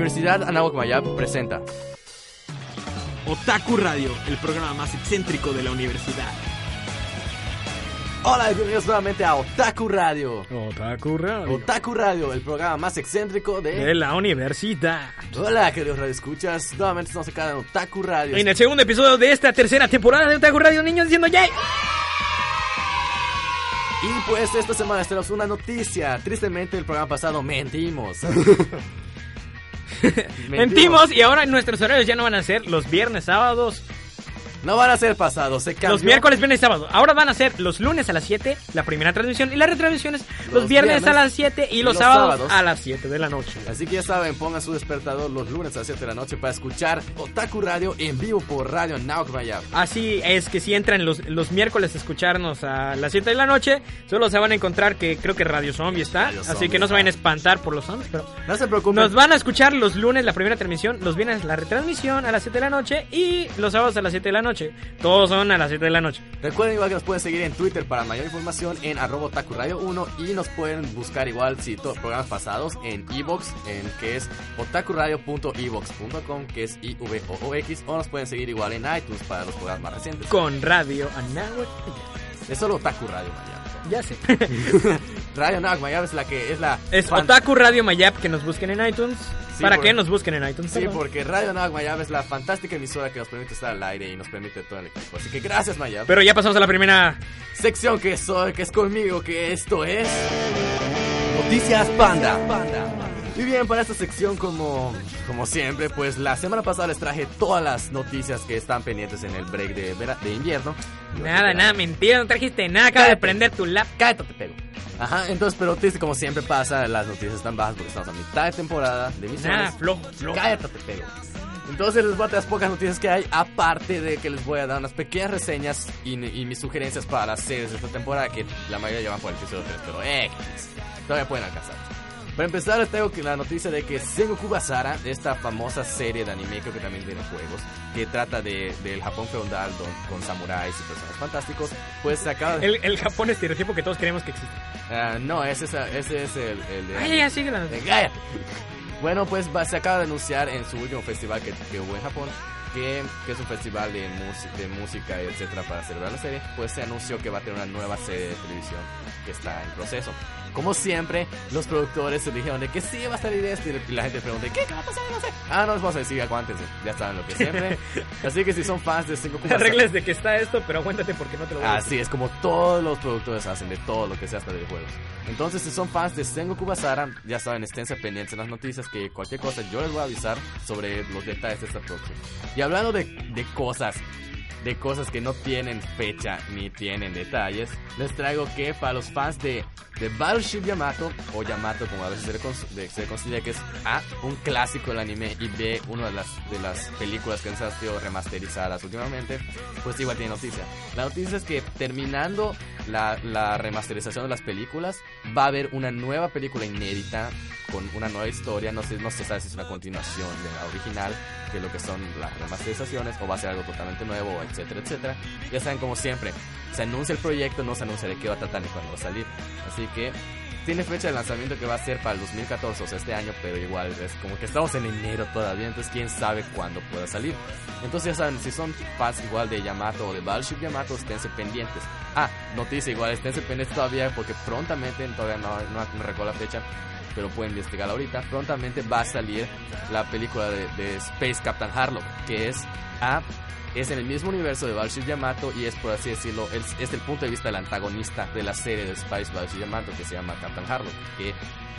Universidad Anáhuac Mayab presenta Otaku Radio, el programa más excéntrico de la universidad. Hola, bienvenidos nuevamente a Otaku Radio. Otaku Radio. Otaku Radio, el programa más excéntrico de... De la universidad. Hola, queridos radioescuchas. Nuevamente estamos acá en Otaku Radio. En el segundo episodio de esta tercera temporada de Otaku Radio, niños diciendo ¡Yay! Y pues esta semana tenemos una noticia. Tristemente el programa pasado mentimos. Mentimos. Y ahora nuestros horarios ya no van a ser los viernes, sábados, No van a ser pasados, se cambió. los miércoles, viernes y sábados. Ahora van a ser los lunes a las 7, la primera transmisión, y las retransmisiones los, Los viernes, viernes a las 7 y, y los, los sábados, sábados. a las 7 de la noche. Así que ya saben, pongan su despertador los lunes a las 7 de la noche para escuchar Otaku Radio en vivo por Radio Nauk Mayab. Así es que si entran los, los miércoles a escucharnos a las 7 de la noche, solo se van a encontrar que creo que Radio Zombie está. Radio así Zombie que no se vayan a espantar por los zombies, pero No se preocupen. Nos van a escuchar los lunes la primera transmisión, los viernes la retransmisión a las 7 de la noche y los sábados a las 7 de la noche. Todos son a las 7 de la noche. Recuerden igual que nos pueden seguir en Twitter para mayor información en arroba Radio 1 y nos pueden buscar igual si todos programas pasados en Evox, en que es otakuradio.evox.com, que es i v o o x o nos pueden seguir igual en iTunes para los programas más recientes. Con Radio Anáhuac. Es solo Otaku Radio Mayab. Ya sé. Radio Anáhuac Mayab es la que es la Es fan- Otaku Radio Mayap que nos busquen en iTunes. Sí, ¿Para por- qué nos busquen en iTunes? Sí, Perdón. porque Radio Anáhuac Mayab es la fantástica emisora que nos permite estar al aire y nos permite todo el equipo. Así que gracias Mayab. Pero ya pasamos a la primera. sección que soy, que es conmigo, que esto es Noticias Panda. Y bien, para esta sección como, como siempre, pues la semana pasada les traje todas las noticias que están pendientes en el break de, vera- de invierno. Nada, nada, mentira, no trajiste nada. Acaba de prender tu lap. Cállate, te pego. Ajá, entonces, pero triste como siempre pasa, las noticias están bajas porque estamos a mitad de temporada de emisiones. Nada, flojo, flojo. Cállate, te pego. Entonces les voy a traer las pocas noticias que hay, aparte de que les voy a dar unas pequeñas reseñas y, y mis sugerencias para las series de esta temporada, que la mayoría ya van por el episodio 3, pero X, todavía pueden alcanzar. Para empezar traigo que la noticia de que Sengoku Basara, esta famosa serie de anime, creo que también tiene juegos, que trata de, del Japón feudal con samuráis y personajes fantásticos, pues se acaba de... El, el Japón estereotipo que todos queremos que existe. Ah, no, ese es, ese es el, el de... Ay, ya sigue la noticia. Bueno, pues se acaba de anunciar en su último festival que, que hubo en Japón, que, que es un festival de, de música, etcétera, para celebrar la serie, pues se anunció que va a tener una nueva serie de televisión que está en proceso. Como siempre, los productores se dijeron de que sí va a salir esto y la gente pregunta, ¿qué? ¿Qué va a pasar? No sé. Ah, no les vamos a decir, aguántense, ya saben lo que siempre. Así que si son fans de Sengoku Las Basara- reglas de que está esto, pero aguántate porque no te lo voy a decir. Así es como todos los productores hacen de todo lo que sea hasta de juegos. Entonces, si son fans de Sengoku Basara, ya saben, esténse pendientes en las noticias que cualquier cosa yo les voy a avisar sobre los detalles de esta producción. Y hablando de, de cosas, de cosas que no tienen fecha ni tienen detalles, les traigo que para los fans de, de Battleship Yamato, o Yamato como a veces se le, cons- de- se le considera que es A, un clásico del anime, y B, una de las, de las películas que han sido remasterizadas últimamente, pues igual tiene noticia. La noticia es que terminando la, la remasterización de las películas, va a haber una nueva película inédita con una nueva historia. No se, no se sabe si es una continuación de la original, de lo que son las remasterizaciones, o va a ser algo totalmente nuevo, etcétera, etcétera. Ya saben, como siempre, se anuncia el proyecto, no se anuncia de qué va a tratar ni cuándo va a salir. Así que tiene fecha de lanzamiento que va a ser para el 2014, o sea, este año, pero igual es como que estamos en enero todavía, entonces quién sabe cuándo pueda salir. Entonces ya saben, si son fans igual de Yamato o de Battleship Yamato, esténse pendientes. Ah, noticia igual, esténse pendientes todavía porque prontamente, todavía no, no, no recuerdo la fecha, pero pueden investigar ahorita, prontamente va a salir la película de, de Space Captain Harlock, que es a es en el mismo universo de Battleship Yamato y es por así decirlo, es, es el punto de vista del antagonista de la serie de Spice Battleship Yamato que se llama Captain Harlock, que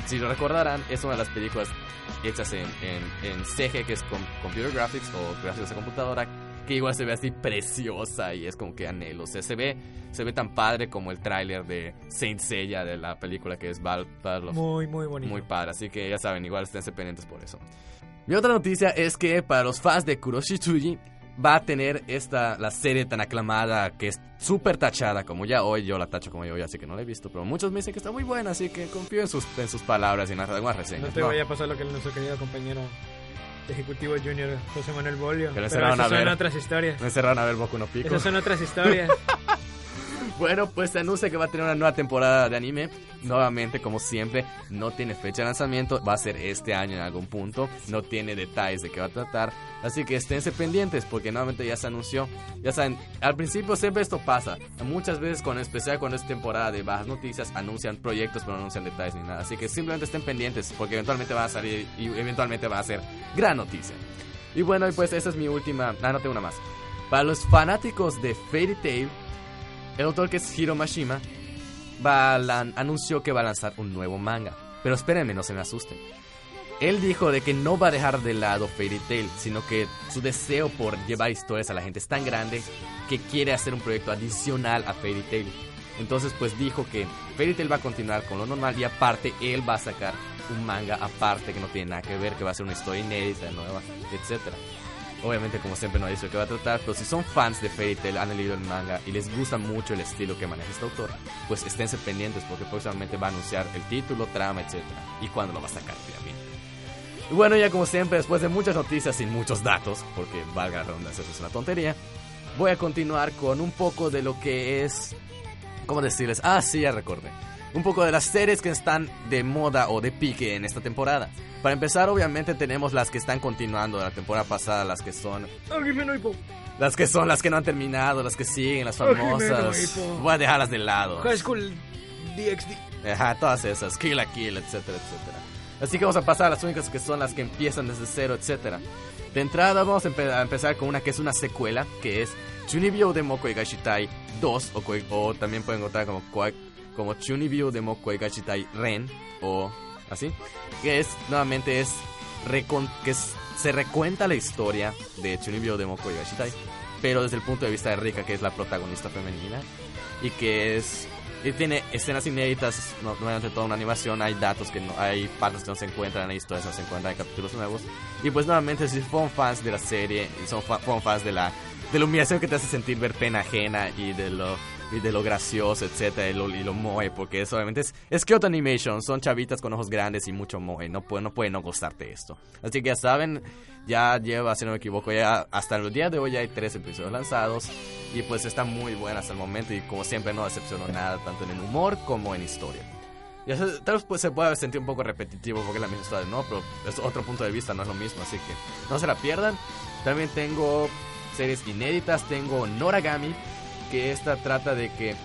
si lo recordarán es una de las películas hechas en, en, en CG que es con computer graphics o gráficos de computadora que igual se ve así preciosa y es como que anhelo, o sea, se ve, se ve tan padre como el tráiler de Saint Seiya de la película que es Battle, Battle of Muy, muy bonito. muy padre, así que ya saben, igual esténse pendientes por eso. Mi otra noticia es que para los fans de Kuroshitsuji va a tener esta, la serie tan aclamada que es súper tachada como ya hoy, yo la tacho como yo hoy, así que no la he visto, pero muchos me dicen que está muy buena, así que confío en sus, en sus palabras y en las- reseñas. No te No, vaya a pasar lo que nuestro querido compañero ejecutivo junior José Manuel Bolio. Que Pero esas a son ver. otras historias. Me encerraron a ver Boku no Pico. Esas son otras historias. Bueno, pues se anuncia que va a tener una nueva temporada de anime. Nuevamente, como siempre, no tiene fecha de lanzamiento. Va a ser este año en algún punto. No tiene detalles de qué va a tratar. Así que esténse pendientes porque nuevamente ya se anunció. Ya saben, al principio siempre esto pasa. Muchas veces, con especial cuando es temporada de bajas noticias, anuncian proyectos pero no anuncian detalles ni nada. Así que simplemente estén pendientes porque eventualmente va a salir y eventualmente va a ser gran noticia. Y bueno, pues esa es mi última. Ah, no tengo una más. Para los fanáticos de Fairy Tail, el autor que es Hiro Mashima anunció que va a lanzar un nuevo manga. Pero espérenme, no se me asusten. Él dijo de que no va a dejar de lado Fairy Tail, sino que su deseo por llevar historias a la gente es tan grande que quiere hacer un proyecto adicional a Fairy Tail. Entonces pues dijo que Fairy Tail va a continuar con lo normal y aparte él va a sacar un manga aparte que no tiene nada que ver, que va a ser una historia inédita, nueva, etcétera. Obviamente, como siempre, no de qué va a tratar, pero si son fans de Fairy Tail, han leído el manga y les gusta mucho el estilo que maneja este autor, pues esténse pendientes porque próximamente va a anunciar el título, trama, etcétera, y cuándo lo va a sacar, obviamente. Y bueno, ya como siempre, después de muchas noticias y muchos datos, porque valga la redundancia, eso es una tontería, voy a continuar con un poco de lo que es. ¿Cómo decirles? Ah, sí, ya recordé. Un poco de las series que están de moda o de pique en esta temporada. Para empezar, obviamente tenemos las que están continuando de la temporada pasada, las que son las que son las que no han terminado, las que siguen, las famosas. Voy a dejarlas de lado. High School DxD. Ajá, todas esas, Kill la Kill, etcétera, etcétera. Así que vamos a pasar a las únicas que son las que empiezan desde cero, etcétera. De entrada vamos a, empe- a empezar con una que es una secuela, que es Chunibyo de Mokoi Gashitai 2, o, o también pueden encontrar como, como Chunibyo de Mokoi Gashitai Ren, o así. Que es, nuevamente es, recon- que es- se recuenta la historia de Chunibyo de Mokoi Gashitai, pero desde el punto de vista de Rika, que es la protagonista femenina, y que es y tiene escenas inéditas, no, toda una animación, hay datos que no, hay partes que no se encuentran, hay historias que no se encuentran, hay capítulos nuevos. Y pues nuevamente si son fans de la serie, son fans de la, de la humillación que te hace sentir ver pena ajena y de lo, y de lo gracioso, etcétera, y lo, y lo moe, porque eso obviamente es, es Kyoto Animation, son chavitas con ojos grandes y mucho moe, no puede, no puede no gustarte esto. Así que ya saben, ya lleva, si no me equivoco, ya hasta el día de hoy ya hay tres episodios lanzados. Y pues está muy buena hasta el momento y como siempre no decepcionó nada, tanto en el humor como en historia. Ya tal vez pues, se pueda sentir un poco repetitivo porque es la misma historia, ¿no? Pero es otro punto de vista, no es lo mismo, así que no se la pierdan. También tengo series inéditas, tengo Noragami, que esta trata de que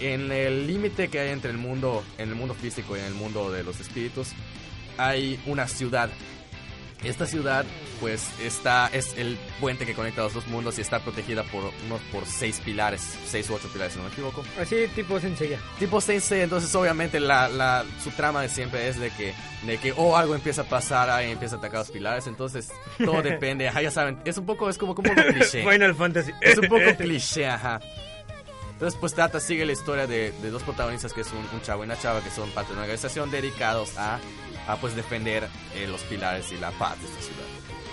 en el límite que hay entre el mundo, en el mundo físico y en el mundo de los espíritus, hay una ciudad esta ciudad, pues, está, es el puente que conecta los dos mundos y está protegida por unos por seis pilares, seis u ocho pilares, si no me equivoco. Así tipo sencilla. Tipo Sensei, entonces obviamente la, la, su trama de siempre es de que, de que, oh, algo empieza a pasar, alguien empieza a atacar los pilares, entonces todo depende, ajá, ya saben, es un poco, es como, como un cliché. Final Fantasy. Es un poco cliché, ajá. Entonces, pues trata, sigue la historia de, de dos protagonistas, que es un, un chavo y una chava, que son parte de una organización dedicados a, a pues defender eh, los pilares y la paz de esta ciudad.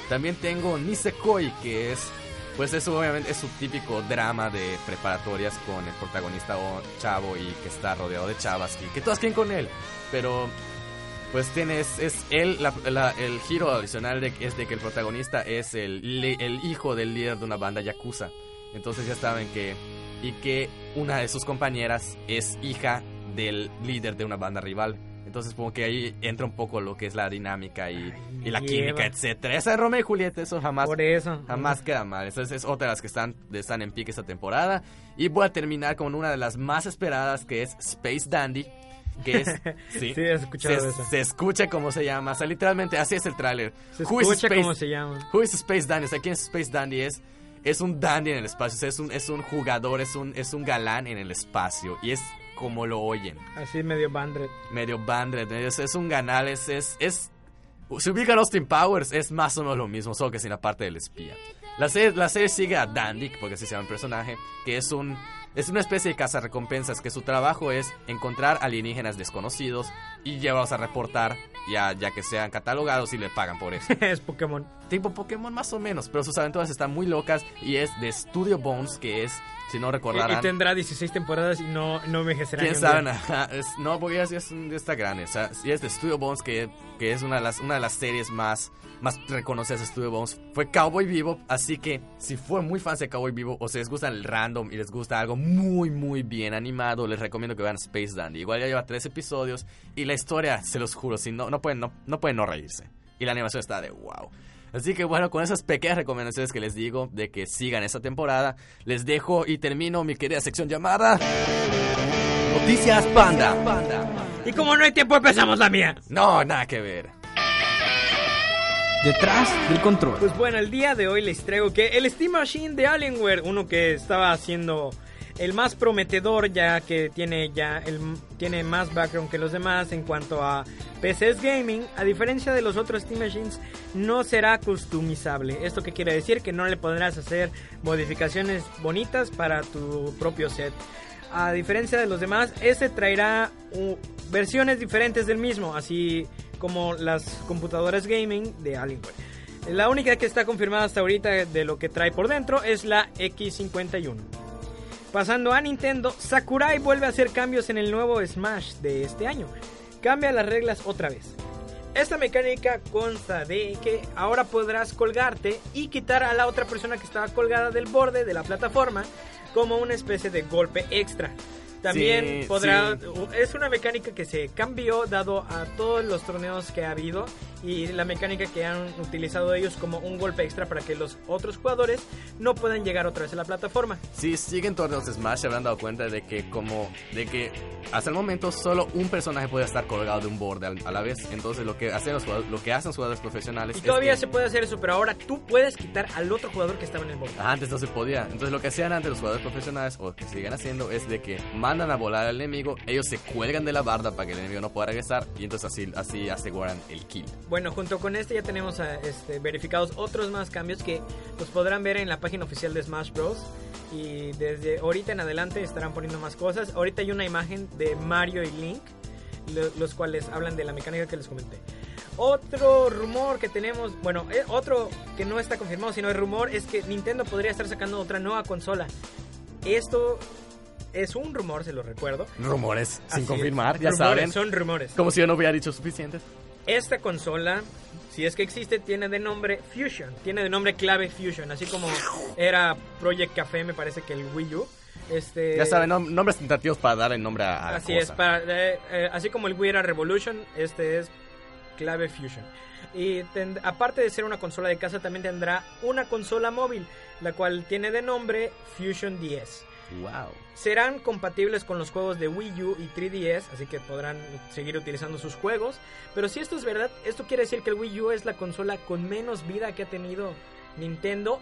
También tengo Nisekoi, que es, pues eso obviamente es su típico drama de preparatorias con el protagonista o chavo y que está rodeado de chavas y que todas quieren con él. Pero pues tienes, es él, la- la- el giro adicional de, es de que el protagonista es el, el hijo del líder de una banda yakuza. Entonces ya saben que, y que una de sus compañeras es hija del líder de una banda rival. Entonces como que ahí entra un poco lo que es la dinámica y, y la lleva. química, etcétera. Esa es Romeo y Julieta, eso jamás, Por eso. Jamás queda mal. Esa es, otra de las que están, están en pique esta temporada. Y voy a terminar con una de las más esperadas que es Space Dandy. Que es. Sí, Sí, has escuchado se, de eso. se escucha como se llama. O sea, literalmente así es el tráiler. Se escucha Space- cómo se llama. Who is Space Dandy? O sea, ¿quién es Space Dandy? Es, es un dandy en el espacio. O sea, es un, es un jugador, es un, es un galán en el espacio. Y es como lo oyen. Así medio bandred. Medio bandred. Es, es un ganal, es, es, es... Si ubican Austin Powers, es más o menos lo mismo, solo que sin la parte del espía. La serie, la serie sigue a Dandy, porque así se llama el personaje, que es un... Es una especie de cazarrecompensas que su trabajo es encontrar alienígenas desconocidos y llevarlos a reportar ya, ya que sean catalogados y le pagan por eso. es Pokémon. tipo Pokémon más o menos, pero sus aventuras están muy locas y es de Studio Bones, que es, si no Y, y recordarán... tendrá 16 temporadas y no, no envejecerá. ¿Quién sabe? es- no, porque ya, es, ya está grande. O sea, es de Studio Bones, que, que es una de, las, una de las series más, más reconocidas de Studio Bones. Fue Cowboy Vivo, así que si fue muy fans de Cowboy Vivo o si les gusta el random y les gusta algo muy, muy bien animado. Les recomiendo que vean Space Dandy. Igual ya lleva tres episodios y la historia, se los juro, si no, no, pueden, no, no pueden no reírse. Y la animación está de wow. Así que bueno, con esas pequeñas recomendaciones que les digo de que sigan esta temporada, les dejo y termino mi querida sección llamada Noticias Panda. Y como no hay tiempo, empezamos la mía. No, nada que ver. Detrás del control. Pues bueno, el día de hoy les traigo que el Steam Machine de Alienware, uno que estaba haciendo el más prometedor ya que tiene ya el, tiene más background que los demás en cuanto a PCs gaming, a diferencia de los otros Steam Machines, no será customizable. ¿Esto qué quiere decir? Que no le podrás hacer modificaciones bonitas para tu propio set. A diferencia de los demás, este traerá uh, versiones diferentes del mismo, así como las computadoras gaming de Alienware. La única que está confirmada hasta ahorita de lo que trae por dentro es la X51. Pasando a Nintendo, Sakurai vuelve a hacer cambios en el nuevo Smash de este año. Cambia las reglas otra vez. Esta mecánica consta de que ahora podrás colgarte y quitar a la otra persona que estaba colgada del borde de la plataforma como una especie de golpe extra. También Sí, podrá. sí. Es una mecánica que se cambió dado a todos los torneos que ha habido y la mecánica que han utilizado ellos como un golpe extra para que los otros jugadores no puedan llegar otra vez a la plataforma. Si siguen torneos de Smash se habrán dado cuenta de que como de que hasta el momento solo un personaje puede estar colgado de un borde a la vez. Entonces lo que hacen los jugadores, lo que hacen los jugadores profesionales Y es todavía que- se puede hacer eso, pero ahora tú puedes quitar al otro jugador que estaba en el borde. Antes no se podía. Entonces lo que hacían antes los jugadores profesionales, o que siguen haciendo, es de que mandan a volar al enemigo, ellos se cuelgan de la barda para que el enemigo no pueda regresar, y entonces así, así aseguran el kill. Bueno, junto con este ya tenemos ah, este, verificados otros más cambios que los podrán ver en la página oficial de Smash Bros. Y desde ahorita en adelante estarán poniendo más cosas. Ahorita hay una imagen de Mario y Link, lo- los cuales hablan de la mecánica que les comenté. Otro rumor que tenemos, bueno, eh, otro que no está confirmado, sino es rumor, es que Nintendo podría estar sacando otra nueva consola. Esto es un rumor, se lo recuerdo. Rumores, Así sin es. confirmar, ya Rumores, saben. Son rumores. Como si yo no hubiera dicho suficiente. Esta consola, si es que existe, tiene de nombre Fusion. Tiene de nombre clave Fusion. Así como era Project Café, me parece que el Wii U. Este, Ya saben, nom- nombres tentativos para dar el nombre a, a Así cosa. es. Para, eh, eh, así como el Wii era Revolution, este es clave Fusion. Y ten- aparte de ser una consola de casa, también tendrá una consola móvil, la cual tiene de nombre Fusion 10. Wow. Serán compatibles con los juegos de Wii U y 3DS, así que podrán seguir utilizando sus juegos. Pero si esto es verdad, esto quiere decir que el Wii U es la consola con menos vida que ha tenido Nintendo.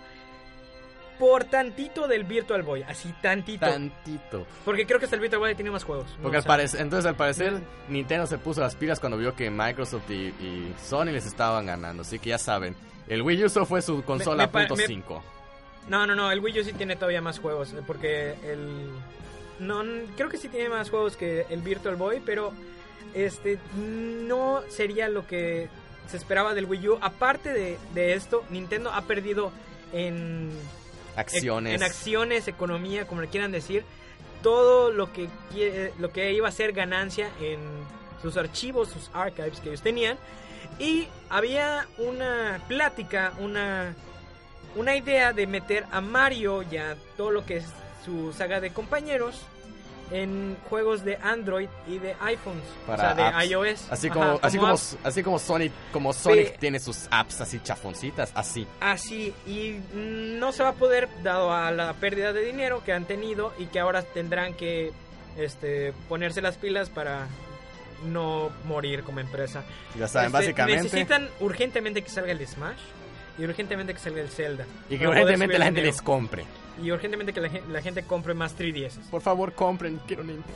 Por tantito del Virtual Boy, así tantito. Tantito. Porque creo que hasta el Virtual Boy tiene más juegos. Porque al parecer, entonces al parecer Nintendo se puso las pilas cuando vio que Microsoft y, y Sony les estaban ganando. Así que ya saben, el Wii U fue su consola me punto me- 5. No, no, no, el Wii U sí tiene todavía más juegos. eh, Porque el. No, creo que sí tiene más juegos que el Virtual Boy, pero. Este. No sería lo que se esperaba del Wii U. Aparte de, de esto, Nintendo ha perdido en. Acciones. En acciones, economía, como le quieran decir. Todo lo que, lo que iba a ser ganancia en sus archivos, sus archives que ellos tenían. Y había una plática, una, una idea de meter a Mario y a todo lo que es su saga de compañeros en juegos de Android y de iPhones, Para o sea, de apps. iOS. Así Ajá, como, así como, apps. así como Sonic, como Sonic Sí. tiene sus apps así chafoncitas, así. Así, y no se va a poder, dado a la pérdida de dinero que han tenido y que ahora tendrán que este, ponerse las pilas para no morir como empresa. Ya saben, Este, básicamente. Necesitan urgentemente que salga el Smash y urgentemente que salga el Zelda. Y que urgentemente la gente les compre. Y urgentemente que la, la gente compre más 3DS. Por favor, compren. Quiero Nintendo.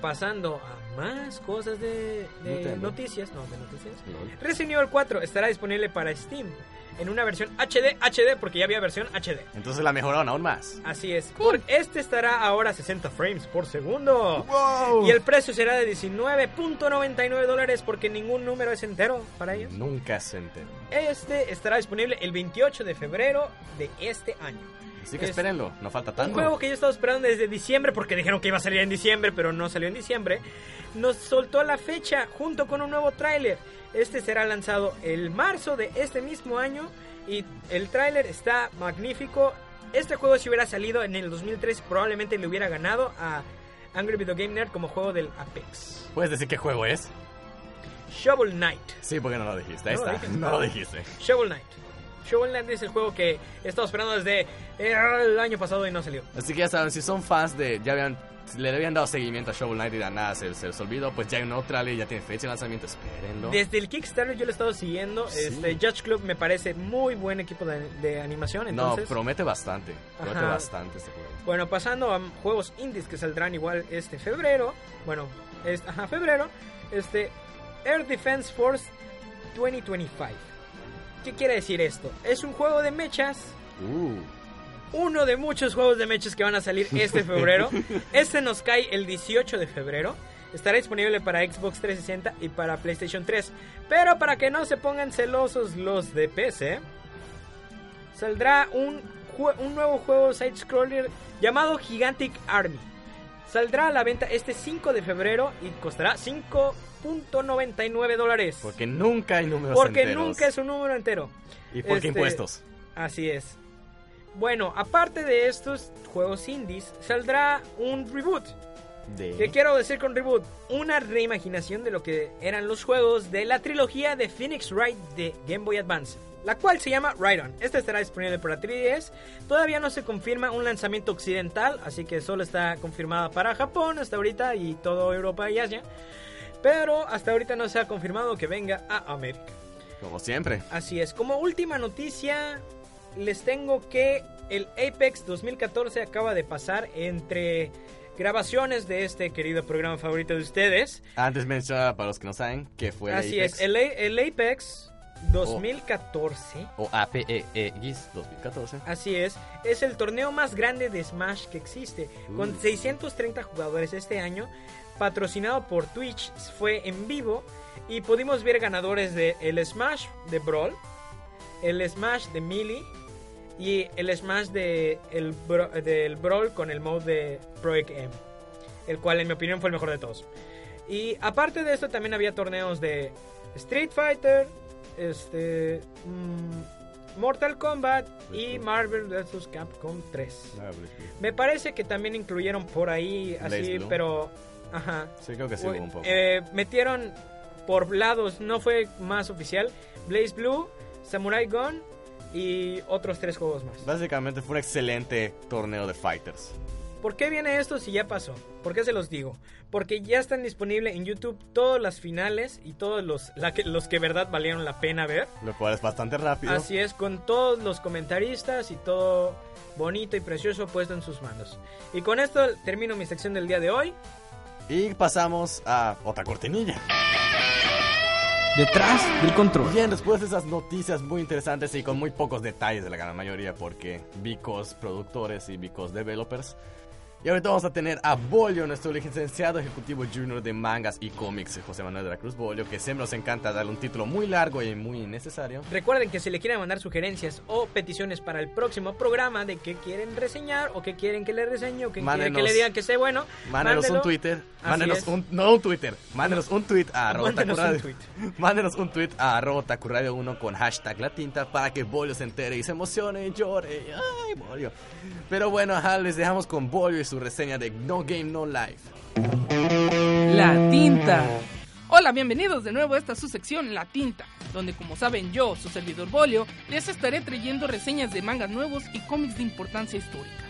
Pasando a más cosas de, de noticias, no, de noticias. Lol. Resident Evil 4 estará disponible para Steam en una versión HD, HD, porque ya había versión HD. Entonces la mejoraron aún más. Así es. Por este estará ahora a 60 frames por segundo. ¡Wow! Y el precio será de 19.99 dólares porque ningún número es entero para ellos. Nunca se enteró. Este estará disponible el 28 de febrero de este año. Así que Es espérenlo, no falta Un tanto. juego que yo he estado esperando desde diciembre porque dijeron que iba a salir en diciembre, pero no salió en diciembre. Nos soltó la fecha junto con un nuevo tráiler. Este será lanzado el marzo de este mismo año y el tráiler está magnífico. Este juego si hubiera salido en el 2003 probablemente le hubiera ganado a Angry Video Game Nerd como juego del Apex. ¿Puedes decir qué juego es? Shovel Knight. Sí, porque no lo dijiste. Ahí No lo está. No lo dijiste. Shovel Knight. Shovel Knight es el juego que he estado esperando desde el año pasado y no salió. Así que ya saben, si son fans de. Ya habían. Le habían dado seguimiento a Shovel Knight y de nada se, se les olvidó. Pues ya hay un nuevo trailer, ya tiene fecha de lanzamiento. Espérenlo. Desde el Kickstarter yo lo he estado siguiendo. Sí. Este Judge Club me parece muy buen equipo de, de animación. Entonces, no, promete bastante. Promete Ajá. bastante este juego. Bueno, pasando a juegos indies que saldrán igual este febrero. Bueno, es, ajá, febrero. Este Air Defense Force 2025. ¿Qué quiere decir esto? Es un juego de mechas. Uh. Uno de muchos juegos de mechas que van a salir este febrero. este nos cae el 18 de febrero. Estará disponible para Xbox 360 y para PlayStation 3. Pero para que no se pongan celosos los de PC, saldrá un, un nuevo juego side-scroller llamado Gigantic Army. Saldrá a la venta este 5 de febrero y costará 5.99 dólares. Porque nunca hay números Porque enteros. nunca es un número entero. ¿Y por qué este- impuestos? Así es. Bueno, aparte de estos juegos indies, saldrá un reboot. De... ¿Qué quiero decir con reboot? Una reimaginación de lo que eran los juegos de la trilogía de Phoenix Wright de Game Boy Advance, la cual se llama Ride On. Esta estará disponible para 3DS. Todavía no se confirma un lanzamiento occidental, así que solo está confirmada para Japón hasta ahorita y todo Europa y Asia. Pero hasta ahorita no se ha confirmado que venga a América. Como siempre. Así es, como última noticia, les tengo que el Apex 2014 acaba de pasar entre grabaciones de este querido programa favorito de ustedes. Antes mencionaba para los que no saben que fue el Así Apex, es, el, el Apex 2014. o APEX 2014. Así es, es el torneo más grande de Smash que existe, con Uh. 630 jugadores este año, patrocinado por Twitch, fue en vivo y pudimos ver ganadores de el Smash de Brawl, el Smash de Melee y el Smash de el Bro- del Brawl con el mode de Project M, el cual en mi opinión fue el mejor de todos. Y aparte de esto también había torneos de Street Fighter, este mm, Mortal Kombat y Marvel vs Capcom 3. Me parece que también incluyeron por ahí así, Blaze pero ajá. Sí, creo que sí, hubo un poco. Eh, metieron por lados, no fue más oficial, Blaze Blue, Samurai Gun y otros tres juegos más. Básicamente fue un excelente torneo de fighters. ¿Por qué viene esto si ya pasó? ¿Por qué se los digo? Porque ya están disponibles en YouTube todas las finales y todos los, la que, los que verdad valieron la pena ver. Lo cual es bastante rápido. Así es, con todos los comentaristas y todo bonito y precioso puesto en sus manos. Y con esto termino mi sección del día de hoy. Y pasamos a otra cortinilla. Detrás del control. Bien, después de esas noticias muy interesantes y con muy pocos detalles de la gran mayoría, porque Vicos productores y Vicos developers. Y ahorita vamos a tener a Bolio, nuestro licenciado ejecutivo junior de mangas y cómics, José Manuel de la Cruz Bolio, que siempre nos encanta darle un título muy largo y muy innecesario. Recuerden que si le quieren mandar sugerencias o peticiones para el próximo programa de qué quieren reseñar o qué quieren que le reseñe o qué quieren que le digan que esté bueno, Mándenos mándelo. un Twitter, mándenos un, no un Twitter, mándenos un tweet a arroba Mándenos un tweet. Mándenos un tweet a arroba Tacuradio 1 con hashtag la tinta para que Bolio se entere y se emocione y llore. Ay, Bolio. Pero bueno, ajá, les dejamos con Bolio y su reseña de No Game No Life. La tinta. Hola, bienvenidos de nuevo a esta su sección La tinta, donde como saben yo, su servidor Bolio, les estaré trayendo reseñas de mangas nuevos y cómics de importancia histórica.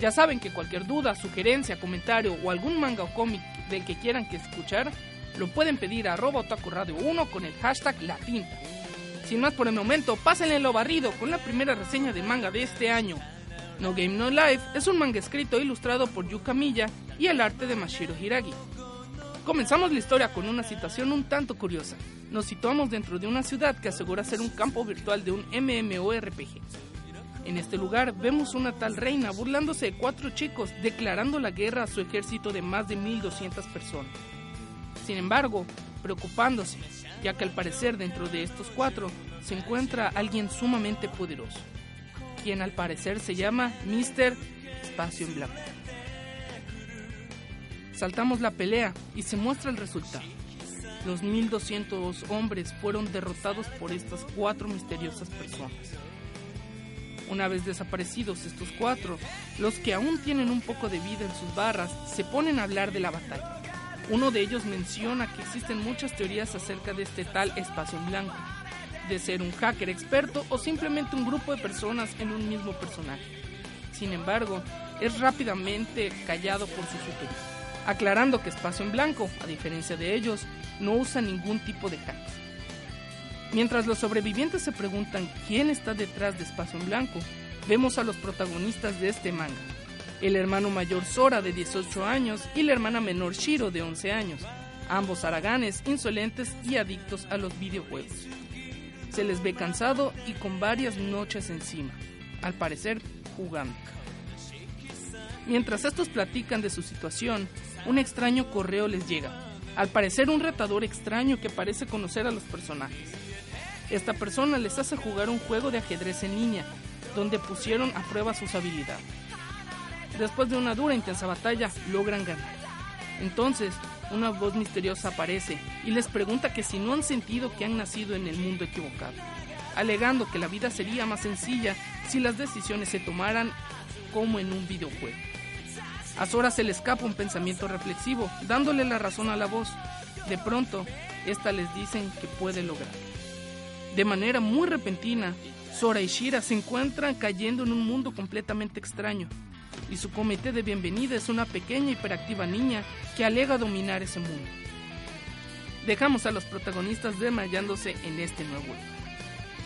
Ya saben que cualquier duda, sugerencia, comentario o algún manga o cómic del que quieran que escuchar, lo pueden pedir a arroba Radio 1 con el hashtag La tinta. Sin más por el momento, pásenle lo barrido con la primera reseña de manga de este año. No Game No Life es un manga escrito e ilustrado por Yuka Miya y el arte de Mashiro Hiragi. Comenzamos la historia con una situación un tanto curiosa. Nos situamos dentro de una ciudad que asegura ser un campo virtual de un MMORPG. En este lugar vemos una tal reina burlándose de cuatro chicos declarando la guerra a su ejército de más de 1200 personas. Sin embargo, preocupándose, ya que al parecer dentro de estos cuatro se encuentra alguien sumamente poderoso, quien al parecer se llama Mr. Espacio en Blanco. Saltamos la pelea y se muestra el resultado. Los 1200 hombres fueron derrotados por estas cuatro misteriosas personas. Una vez desaparecidos estos cuatro, los que aún tienen un poco de vida en sus barras se ponen a hablar de la batalla. Uno de ellos menciona que existen muchas teorías acerca de este tal espacio en blanco, de ser un hacker experto o simplemente un grupo de personas en un mismo personaje. Sin embargo, es rápidamente callado por su superior, aclarando que espacio en blanco, a diferencia de ellos, no usa ningún tipo de hacks. Mientras los sobrevivientes se preguntan quién está detrás de Espacio en Blanco, vemos a los protagonistas de este manga. El hermano mayor Sora de 18 años y la hermana menor Shiro de 11 años, ambos haraganes, insolentes y adictos a los videojuegos. Se les ve cansado y con varias noches encima, al parecer jugando. Mientras estos platican de su situación, un extraño correo les llega, al parecer un retador extraño que parece conocer a los personajes. Esta persona les hace jugar un juego de ajedrez en línea, donde pusieron a prueba sus habilidades. Después de una dura e intensa batalla, logran ganar. Entonces, una voz misteriosa aparece y les pregunta que si no han sentido que han nacido en el mundo equivocado, alegando que la vida sería más sencilla si las decisiones se tomaran como en un videojuego. A Sora se le escapa un pensamiento reflexivo, dándole la razón a la voz. De pronto, esta les dicen que puede lograr. De manera muy repentina, Sora y Shira se encuentran cayendo en un mundo completamente extraño, y su comité de bienvenida es una pequeña hiperactiva niña que alega dominar ese mundo. Dejamos a los protagonistas desmayándose en este nuevo lugar.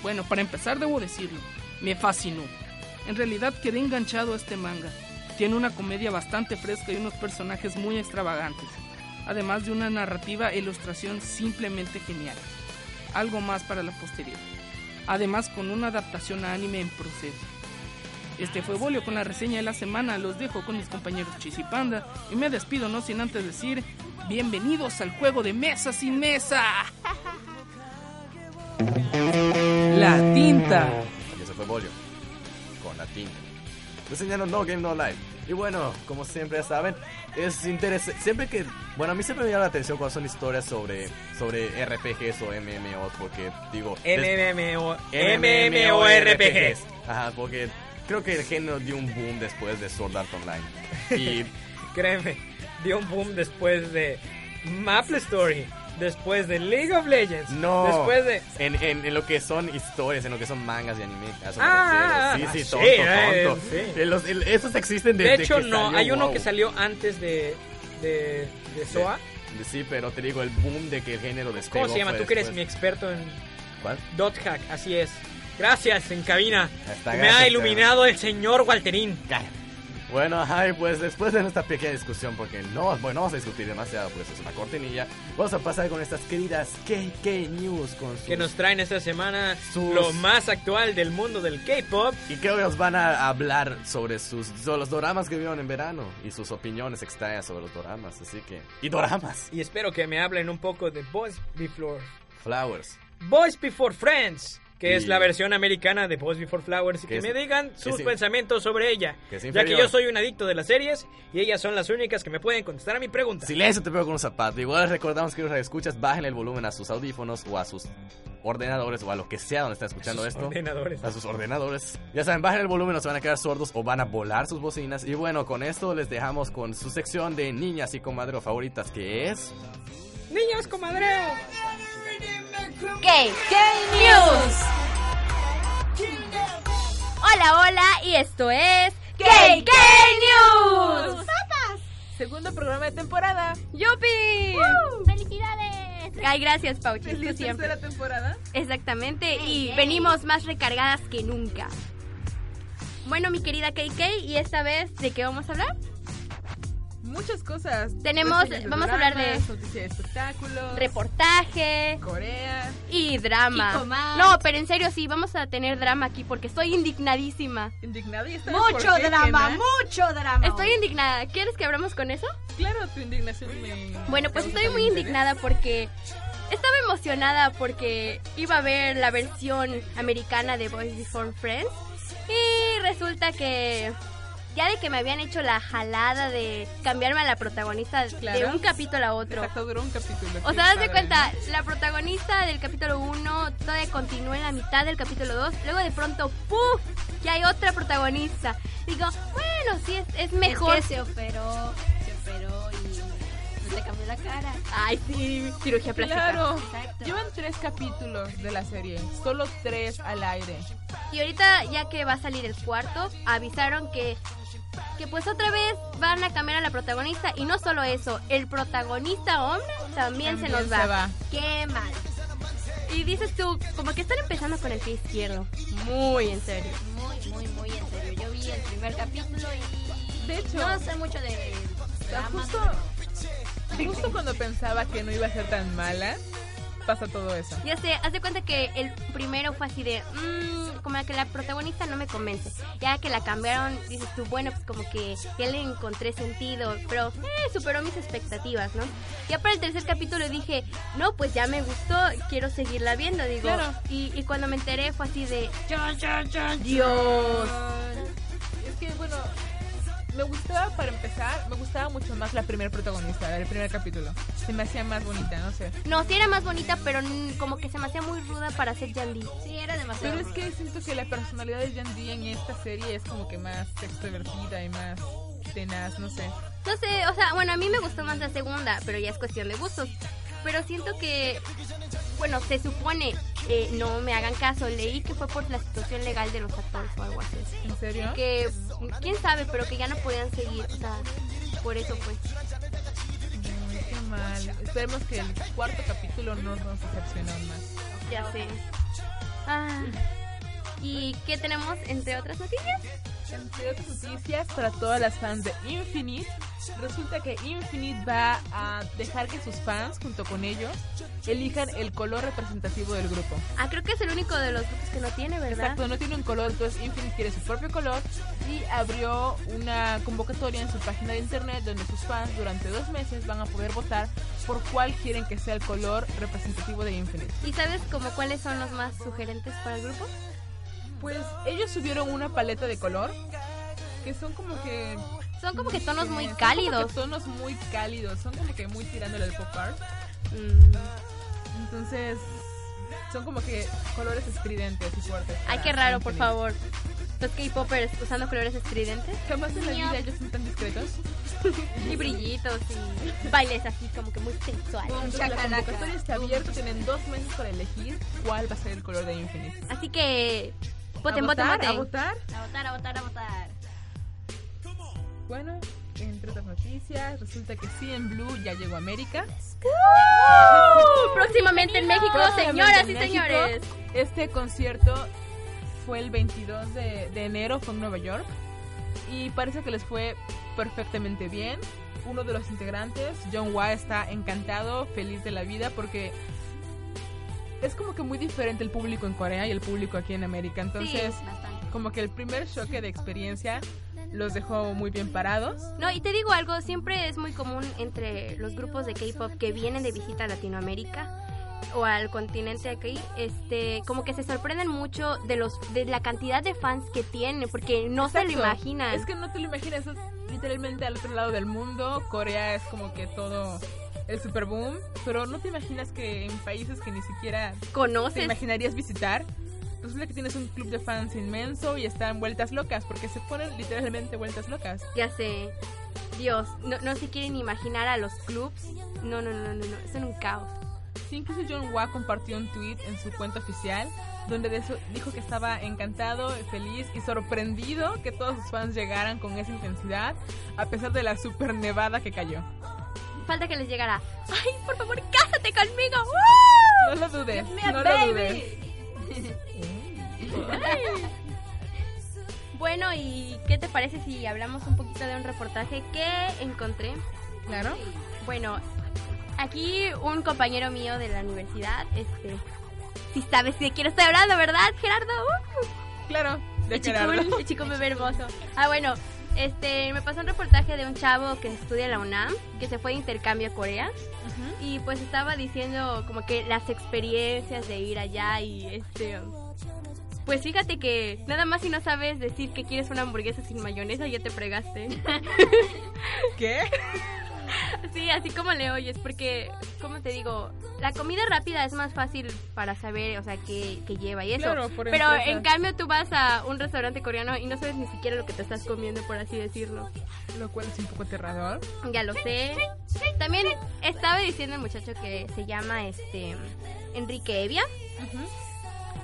Bueno, para empezar debo decirlo, me fascinó. En realidad quedé enganchado a este manga. Tiene una comedia bastante fresca y unos personajes muy extravagantes, además de una narrativa e ilustración simplemente genial algo más para la posteridad. Además con una adaptación a anime en proceso. Este fue Bolio con la reseña de la semana. Los dejo con mis compañeros Chis y me despido no sin antes decir: Bienvenidos al juego de mesa sin mesa. La tinta. Y eso fue Bolio. Con la tinta. Reseñando No Game No Life. Y bueno, como siempre ya saben, es interesante. Siempre que. Bueno, a mí siempre me llama la atención cuando son historias sobre, sobre RPGs o MMOs, porque digo. MMO, MMORPGs. Ajá, porque creo que el género dio un boom después de Sword Art Online. Y. Créeme, dio un boom después de Maple Story. Después de League of Legends. No. Después de. En, en, en lo que son historias, en lo que son mangas y anime. Ah, sí, sí, sí, tonto, eh, tonto. sí. Eh, los- el- esos existen De desde hecho, que no. salió Hay uno WoW. que salió antes de. de. de SOA. Sí, pero te digo, el boom de que el género despegó ¿Cómo se llama? Tú que eres mi experto en ¿Cuál? Dot Hack. Así es. Gracias, en cabina. Está, Me gracias, ha iluminado el señor Walterín. Bueno, ay, pues después de nuestra pequeña discusión, porque no, bueno, no vamos a discutir demasiado, pues es una cortinilla, vamos a pasar con estas queridas KK News con sus... Que nos traen esta semana Sus- lo más actual del mundo del K-pop. Y creo que nos van a hablar sobre sus sobre los doramas que vieron en verano y sus opiniones extrañas sobre los doramas, así que... Y doramas. Y espero que me hablen un poco de Boys Before, Flowers. Boys Before Friends. Que es la versión americana de Boys Before Flowers. Y Que que es- me digan sus pensamientos sobre ella. Que ya que yo soy un adicto de las series. Y ellas son las únicas que me pueden contestar a mi pregunta. Silencio, te pego con un zapato. Igual recordamos que los escuchas bajen el volumen a sus audífonos o a sus ordenadores o a lo que sea donde están escuchando Sus esto. ordenadores. A sus ordenadores. Ya saben, bajen el volumen o se van a quedar sordos o van a volar sus bocinas. Y bueno, con esto les dejamos con su sección de niñas y comadre favoritas que es... Niños, comadreo. KK News. Hola, hola, y esto es KK News. Segundo programa de temporada. ¡Yupi! ¡Felicidades! Ay, gracias, Pauchi. ¿Es tercera temporada? Exactamente, y venimos más recargadas que nunca. Bueno, mi querida KK, ¿y esta vez de qué vamos a hablar? Muchas cosas. Tenemos- vamos a hablar de- Noticias de espectáculos. Reportaje Corea. y drama. No, pero en serio, sí, vamos a tener drama aquí porque estoy indignadísima. Indignada y Mucho vez, ¿por qué, drama, mucho drama. Estoy indignada. ¿Quieres que abramos con eso? Claro, tu indignación me. Bueno, pues estoy muy indignada porque estaba emocionada porque iba a ver la versión americana de Boys Before Friends y resulta que ya de que me habían hecho la jalada de cambiarme a la protagonista de un capítulo a otro. Exacto, duró un capítulo. O sea, haz de cuenta, ¿no? la protagonista del capítulo 1 todavía continúa en la mitad del capítulo 2. Luego de pronto, ¡puf! Ya hay otra protagonista. Digo, bueno, sí, es, es mejor. Es que se operó, se operó y se cambió la cara. Ay, sí, cirugía plástica. Claro. Exacto. Llevan tres capítulos de la serie, solo tres al aire. Y ahorita, ya que va a salir el cuarto, avisaron que, que pues otra vez van a cambiar a la protagonista. Y no solo eso, el protagonista hombre también, se nos También se va. Qué mal. Y dices tú, como que están empezando con el pie izquierdo. Muy en serio. Muy, muy, muy en serio. Yo vi el primer capítulo y De hecho, no sé mucho de drama. justo, justo cuando pensaba que no iba a ser tan mala, pasa todo eso. Ya sé, haz de cuenta que el primero fue así de, mmm, como que la protagonista no me convence. Ya que la cambiaron, dices tú, bueno, pues como que ya le encontré sentido, pero eh, superó mis expectativas, ¿no? Ya para el tercer capítulo dije, no, pues ya me gustó, quiero seguirla viendo, digo. Claro. Y, y cuando me enteré fue así de, Dios. Me gustaba, para empezar, me gustaba mucho más la primera protagonista, el primer capítulo. Se me hacía más bonita, no sé. No, sí era más bonita, pero como que se me hacía muy ruda para ser Yandy. Sí, era demasiado. Pero es que siento que la personalidad de Jan Dee en esta serie es como que más extrovertida y más tenaz, no sé. No sé, o sea, bueno, a mí me gustó más la segunda, pero ya es cuestión de gustos. Pero siento que, bueno, se supone, eh, no me hagan caso, leí que fue por la situación legal de los actores o algo así. ¿En serio? Que, quién sabe, pero que ya no podían seguir, o sea, por eso fue. Ay, qué mal. Esperemos que el cuarto capítulo no nos decepcione más. Ya sé. Ah, ¿Y qué tenemos entre otras noticias? Entre otras noticias, para todas las fans de Infinite, resulta que Infinite va a dejar que sus fans, junto con ellos, elijan el color representativo del grupo. Ah, creo que es el único de los grupos que no tiene, ¿verdad? Exacto, no tiene un color, entonces Infinite quiere su propio color y abrió una convocatoria en su página de internet donde sus fans durante dos meses van a poder votar por cuál quieren que sea el color representativo de Infinite. ¿Y sabes como cuáles son los más sugerentes para el grupo? Pues ellos subieron una paleta de color que son como que Son como que tonos muy son cálidos. como que tonos muy cálidos, son como que muy tirándole al pop art. Mm. Entonces, son como que colores estridentes y fuertes. Ay, qué raro, por favor. Los K-popers usando colores estridentes Jamás en la vida ellos son tan discretos. y brillitos y bailes así como que muy sensuales. La convocatoria está abierta, tienen dos meses para elegir cuál va a ser el color de Infinite. Así que voten, a voten, votar, voten. a votar. A votar, a votar, a votar. Bueno, entre otras noticias, resulta que sí en Blue ya llegó a América. ¡Uh! Próximamente en México, Próximamente señoras en y México. señores. Este concierto fue el 22 de, de enero, fue en Nueva York. Y parece que les fue perfectamente bien. Uno de los integrantes, John Wa, está encantado, feliz de la vida porque es como que muy diferente el público en Corea y el público aquí en América. Entonces, Sí, como que el primer choque de experiencia los dejó muy bien parados. No, y te digo algo, siempre es muy común entre los grupos de K-pop que vienen de visita a Latinoamérica o al continente aquí, este, como que se sorprenden mucho de los de la cantidad de fans que tienen, porque no se lo imaginan. Es que no te lo imaginas, es literalmente al otro lado del mundo. Corea es como que todo el super boom, pero no te imaginas que en países que ni siquiera te Conoces imaginarías visitar, resulta que tienes un club de fans inmenso y están vueltas locas, porque se ponen literalmente vueltas locas. Ya sé. Dios, no, no se quieren imaginar a los clubs. No, no, no, no, no. Son un caos. Sí, incluso John Wa compartió un tweet en su cuenta oficial donde de eso- dijo que estaba encantado, feliz y sorprendido que todos sus fans llegaran con esa intensidad a pesar de la super nevada que cayó. Falta que les llegara. ¡Ay, por favor, cásate conmigo! ¡Woo! No lo dudes, no lo dudes. Bueno, ¿y qué te parece si hablamos un poquito de un reportaje que encontré? Claro. Bueno, aquí un compañero mío de la universidad, este... Si sabes de quién estoy hablando, ¿verdad, Gerardo? ¡Uh! Claro, de el chico, el chico bebé hermoso. Ah, bueno, este, me pasó un reportaje de un chavo que estudia en la UNAM, que se fue de intercambio a Corea. Y pues estaba diciendo como que las experiencias de ir allá y este... Pues fíjate que nada más si no sabes decir que quieres una hamburguesa sin mayonesa, ya te fregaste. ¿Qué? Sí, así como le oyes, porque, como te digo, la comida rápida es más fácil para saber, o sea, qué, qué lleva y eso. Claro, por Pero en cambio tú vas a un restaurante coreano y no sabes ni siquiera lo que te estás comiendo, por así decirlo. Lo cual es un poco aterrador. Ya lo sé. También estaba diciendo el muchacho que se llama este Enrique Evia.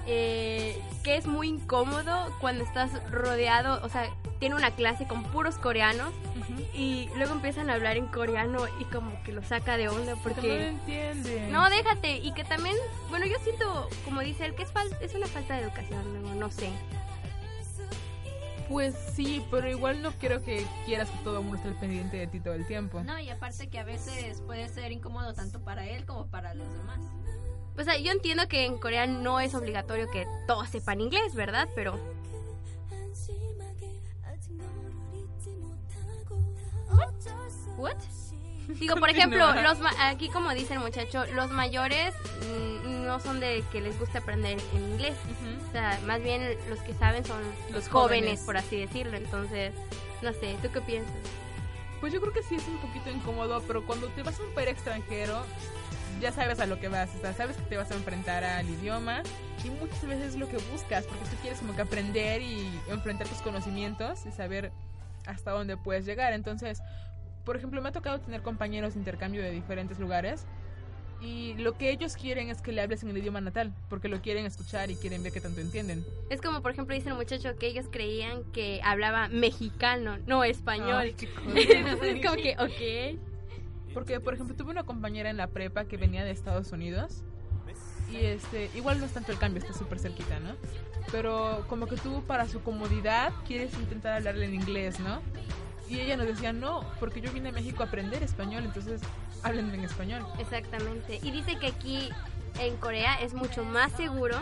Eh, que es muy incómodo cuando estás rodeado, o sea, tiene una clase con puros coreanos y luego empiezan a hablar en coreano y como que lo saca de onda Porque no entiende. No, déjate. Y que también, bueno, yo siento, como dice él, que es, fal- es una falta de educación, no, no sé. Pues sí, pero igual no quiero que quieras que todo el mundo esté al pendiente de ti todo el tiempo. No, y aparte que a veces puede ser incómodo tanto para él como para los demás. O sea, yo entiendo que en Corea no es obligatorio que todos sepan inglés, ¿verdad? Pero... ¿What? Digo, por ejemplo, Continúa. los ma- aquí como dice el muchacho, los mayores no son de que les gusta aprender en inglés. O sea, más bien los que saben son los, Los jóvenes, jóvenes. por así decirlo. Entonces, no sé, ¿tú qué piensas? Pues yo creo que sí es un poquito incómodo, pero cuando te vas a un país extranjero, ya sabes a lo que vas, o sea, sabes que te vas a enfrentar al idioma y muchas veces es lo que buscas, porque tú quieres como que aprender y enfrentar tus conocimientos y saber hasta dónde puedes llegar. Entonces, por ejemplo, me ha tocado tener compañeros de intercambio de diferentes lugares y lo que ellos quieren es que le hables en el idioma natal, porque lo quieren escuchar y quieren ver qué tanto entienden. Es como, por ejemplo, dice el muchacho que ellos creían que hablaba mexicano, no español. Ay. Entonces, es como que, ok. Porque, por ejemplo, tuve una compañera en la prepa que venía de Estados Unidos. Y este, igual no es tanto el cambio, está súper cerquita, ¿no? Pero como que tú para su comodidad quieres intentar hablarle en inglés, ¿no? Y ella nos decía, no, porque yo vine a México a aprender español, entonces háblenme en español. Exactamente. Y dice que aquí en Corea es mucho más seguro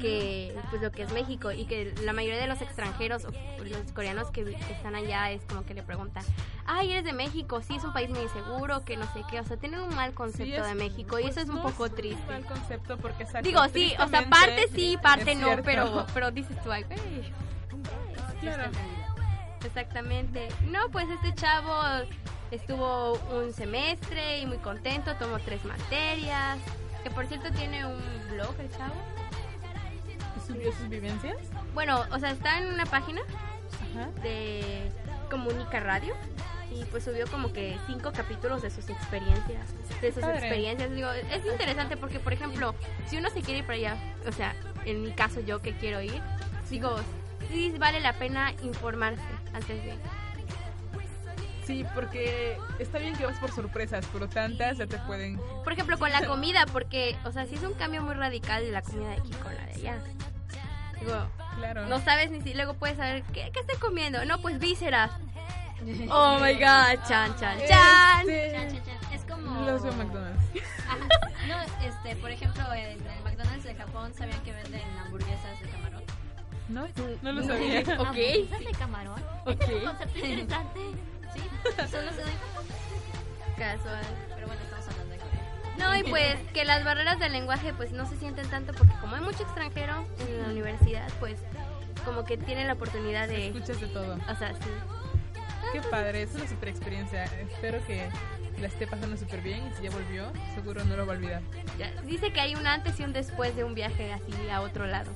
que pues lo que es México y que la mayoría de los extranjeros o los coreanos que, que están allá es como que le preguntan, ay, eres de México, sí, es un país muy inseguro, que no sé qué, o sea, tienen un mal concepto Sí, es- de México y pues eso es un no poco un triste. mal concepto porque Digo, sí, o sea, parte sí, parte no, pero, pero dices tú, ay, güey. Claro. Exactamente. No, pues este chavo estuvo un semestre y muy contento, tomó tres materias. Que por cierto tiene un blog el chavo. ¿Subió sus vivencias? Bueno, o sea, está en una página Ajá. de Comunica Radio y pues subió como que cinco capítulos de sus experiencias. De sus Padre. experiencias. Digo, es interesante porque, por ejemplo, si uno se quiere ir para allá, o sea, en mi caso yo que quiero ir, digo, sí vale la pena informarse antes de... Sí, porque está bien que vas por sorpresas, pero tantas ya te pueden... Por ejemplo, con la comida, porque, o sea, sí es un cambio muy radical de la comida de aquí con la de allá. Digo, Claro. no sabes ni si luego puedes saber qué, qué estoy comiendo. No, pues vísceras. Oh my god, chan, chan, chan. Este, Chan, chan, chan. Es como... Los de McDonald's. Ajá. No, este, por ejemplo, en el McDonald's de Japón sabían que venden hamburguesas de camarón. No, no lo sabía. Ok. ¿Hamburguesas de camarón? Ok. Es un concepto interesante. Sí, solo se doy Casual. No, y pues que las barreras del lenguaje pues no se sienten tanto porque como hay mucho extranjero en la universidad, pues como que tienen la oportunidad de... Escuchas de todo. O sea, sí. Qué padre, es una super experiencia. Espero que la esté pasando súper bien y si ya volvió, seguro no lo va a olvidar. Dice que hay un antes y un después de un viaje así a otro lado.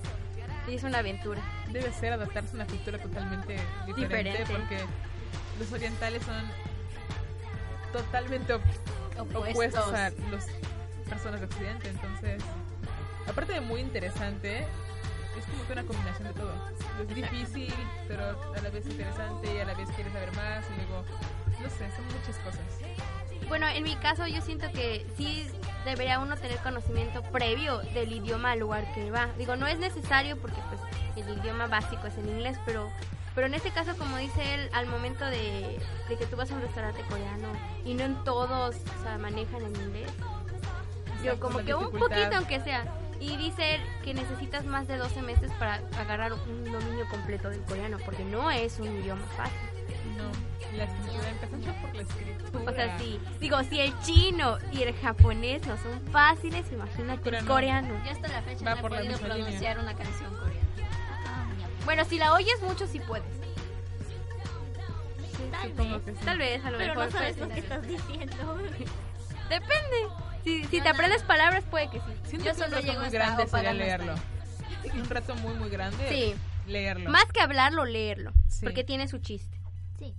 Y es una aventura. Debe ser adaptarse a una cultura totalmente diferente, Diferente. porque los orientales son totalmente Opuestos. a las personas de Occidente. Entonces, aparte de muy interesante, es como que una combinación de todo. Es difícil, pero a la vez interesante y a la vez quieres saber más y luego, no sé, son muchas cosas. Bueno, en mi caso yo siento que sí debería uno tener conocimiento previo del idioma al lugar que va. Digo, no es necesario porque pues el idioma básico es el inglés, pero pero en este caso, como dice él, al momento de, de que tú vas a un restaurante coreano y no en todos o sea, manejan el inglés, Exacto, como que un poquito aunque sea. Y dice él que necesitas más de 12 meses para agarrar un dominio completo del coreano, porque no es un idioma fácil. No, la escritura, empezando por la escritura. O sea, sí. Digo, si el chino y el japonés no son fáciles, imagínate el Coreano. Yo hasta la fecha Va no he podido pronunciar una canción coreana. Bueno, si la oyes mucho, sí puedes. Tal Supongo vez. que sí. Tal vez, a lo Pero mejor. no sabes puedes lo que estás diciendo. Depende. Si, si te aprendes palabras, puede que sí. Siento Yo que un solo reto llego muy hasta grande leerlo. Un reto muy, muy grande. Sí. Leerlo. Más que hablarlo, leerlo. Sí. Porque tiene su chiste. Sí.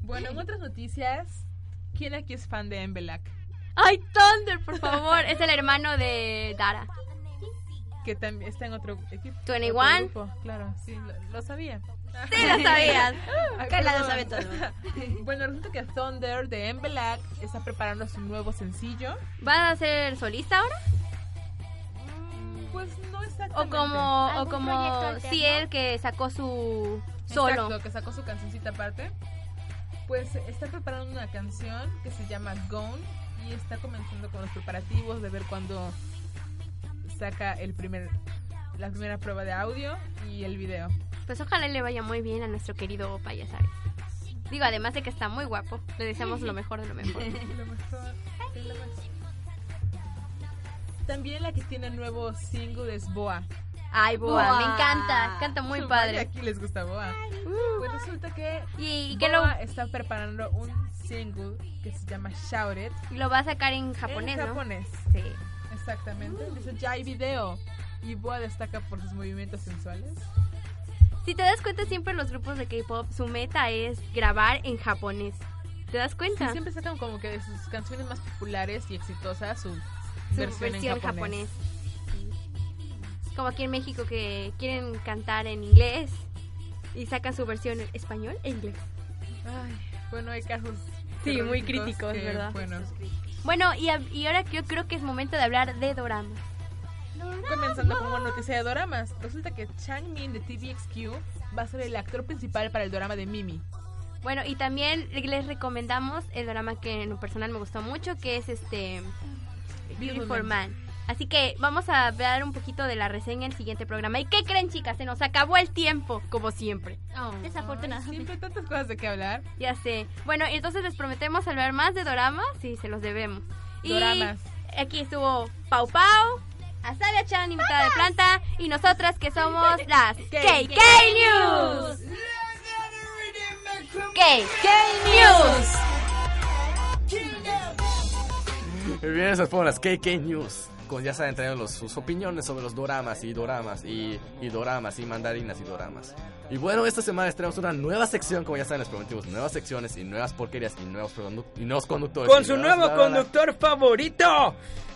Bueno, en otras noticias, ¿quién aquí es fan de Embelak? ¡Ay, Thunder, por favor! es el hermano de Dara. Que también está en otro equipo. 21. otro grupo. Claro, sí, lo, lo sabía. Sí, lo sabías. Carla lo sabe todo. Bueno, resulta que Thunder de Embelak está preparando su nuevo sencillo. ¿Va a ser solista ahora? Pues no O exactamente. como, o ¿Algún como alterno? si él que sacó su solo. Exacto, que sacó su cancioncita aparte. Pues está preparando una canción que se llama Gone y está comenzando con los preparativos de ver cuándo saca el primer la primera prueba de audio y el video. Pues ojalá le vaya muy bien a nuestro querido Opa, ya sabes. Digo, además de que está muy guapo, le deseamos lo mejor de lo mejor. Lo mejor, lo mejor. También la que tiene nuevo single es Boa. Ay, Boa, Boa. me encanta, canta muy Vaya, padre. Aquí les gusta Boa. Uh, Pues resulta que y, y que lo, Boa está preparando un single que se llama Shout It. lo va a sacar en japonés, en ¿no? japonés. Sí. Exactamente. Dice, ya hay video. Y Boa destaca por sus movimientos sensuales. Si te das cuenta, siempre los grupos de K-pop, su meta es grabar en japonés. ¿Te das Sí, cuenta? siempre sacan como que de sus canciones más populares y exitosas su, su versión, en japonés. Sí. Como aquí en México que quieren cantar en inglés y sacan su versión en español e inglés. Ay, bueno, hay casos. Sí, muy críticos, que, ¿verdad? Bueno, Bueno, y, y ahora yo creo que es momento de hablar de doramas. comenzando con una noticia de doramas. Resulta que Chang Min de TVXQ va a ser el actor principal para el drama de Mimi. Bueno, y también les recomendamos el drama que en lo personal me gustó mucho, que es este Beautiful Man. Así que vamos a hablar un poquito de la reseña en el siguiente programa. ¿Y qué creen, chicas? Se nos acabó el tiempo, como siempre. Desafortunadamente. Siempre hay tantas cosas de qué hablar. Ya sé. Bueno, y entonces les prometemos hablar más de doramas. Sí, se los debemos. Y Doramas. aquí estuvo Pau Pau, Asalia Chan, invitada de planta, y nosotras que somos las KK News. KK News. Muy bien, esas fueron las KK News. Ya saben, los- sus opiniones sobre los doramas y doramas y, y doramas y mandarinas y doramas. Y bueno, esta semana les traemos una nueva sección, como ya saben, les prometimos nuevas secciones y nuevas porquerías y nuevos, y nuevos conductores. Con su nuevo conductor favorito,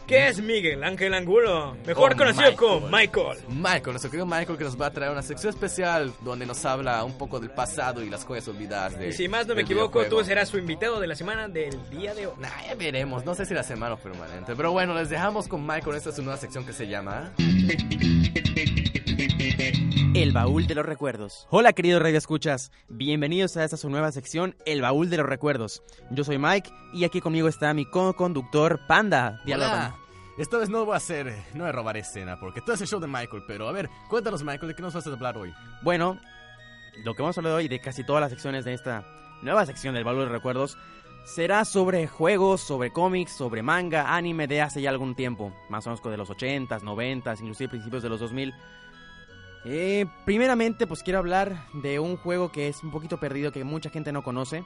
que es Miguel Ángel Angulo, mejor Oh, conocido Michael. como Michael. Michael, nuestro querido Michael, que nos va a traer una sección especial donde nos habla un poco del pasado y las joyas olvidadas de. Y si más no me equivoco, videojuego. tú serás su invitado de la semana del día de hoy. Nah, ya veremos, no sé si la semana o permanente. Pero bueno, les dejamos con Michael. Esta es su nueva sección que se llama. El baúl de los recuerdos. Hola queridos radio escuchas, bienvenidos a esta su nueva sección, El baúl de los recuerdos. Yo soy Mike y aquí conmigo está mi co-conductor Panda. Dialoga. Hola. Esta vez no voy a hacer, no voy a robar escena, porque todo es el show de Michael. Pero a ver, cuéntanos, Michael, ¿de qué nos vas a hablar hoy? Bueno, lo que vamos a hablar hoy de casi todas las secciones de esta nueva sección del baúl de los recuerdos será sobre juegos, sobre cómics, sobre manga, anime de hace ya algún tiempo, más o menos de los 80s, 90s, inclusive principios de los 2000. Eh, primeramente, pues quiero hablar de un juego que es un poquito perdido, que mucha gente no conoce,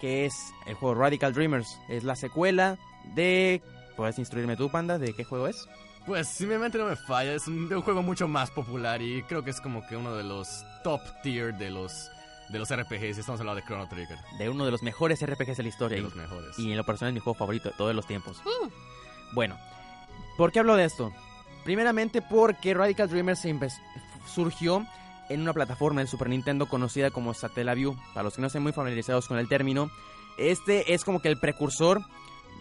que es el juego Radical Dreamers. Es la secuela de... ¿Puedes instruirme tú, Panda, de qué juego es? Pues, si mi mente no me falla, es un, de un juego mucho más popular y creo que es como que uno de los top tier de los, de los RPGs. Estamos hablando de Chrono Trigger, De uno de los mejores RPGs de la historia. de y- los mejores. Y en lo personal es mi juego favorito de todos los tiempos. Bueno, ¿por qué hablo de esto? Primeramente porque Radical Dreamers se surgió en una plataforma del Super Nintendo conocida como Satellaview. Para los que no estén muy familiarizados con el término, este es como que el precursor